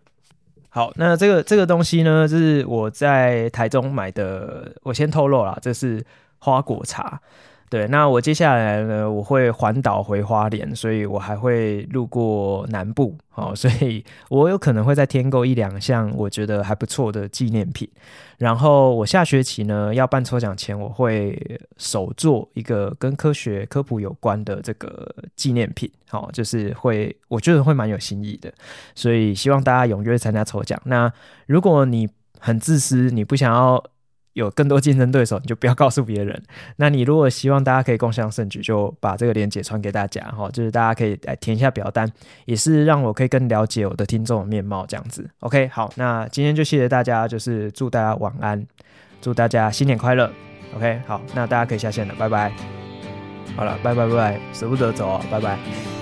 好，那这个这个东西呢，就是我在台中买的。我先透露啦，这是花果茶。对，那我接下来呢，我会环岛回花莲，所以我还会路过南部，好，所以我有可能会再添购一两项我觉得还不错的纪念品。然后我下学期呢要办抽奖前，我会手做一个跟科学科普有关的这个纪念品，好，就是会我觉得会蛮有新意的，所以希望大家踊跃参加抽奖。那如果你很自私，你不想要。有更多竞争对手，你就不要告诉别人。那你如果希望大家可以共享盛举，就把这个链接传给大家哈，就是大家可以来填一下表单，也是让我可以更了解我的听众的面貌这样子。OK，好，那今天就谢谢大家，就是祝大家晚安，祝大家新年快乐。OK，好，那大家可以下线了，拜拜。好了，拜拜拜拜，舍不得走哦，拜拜。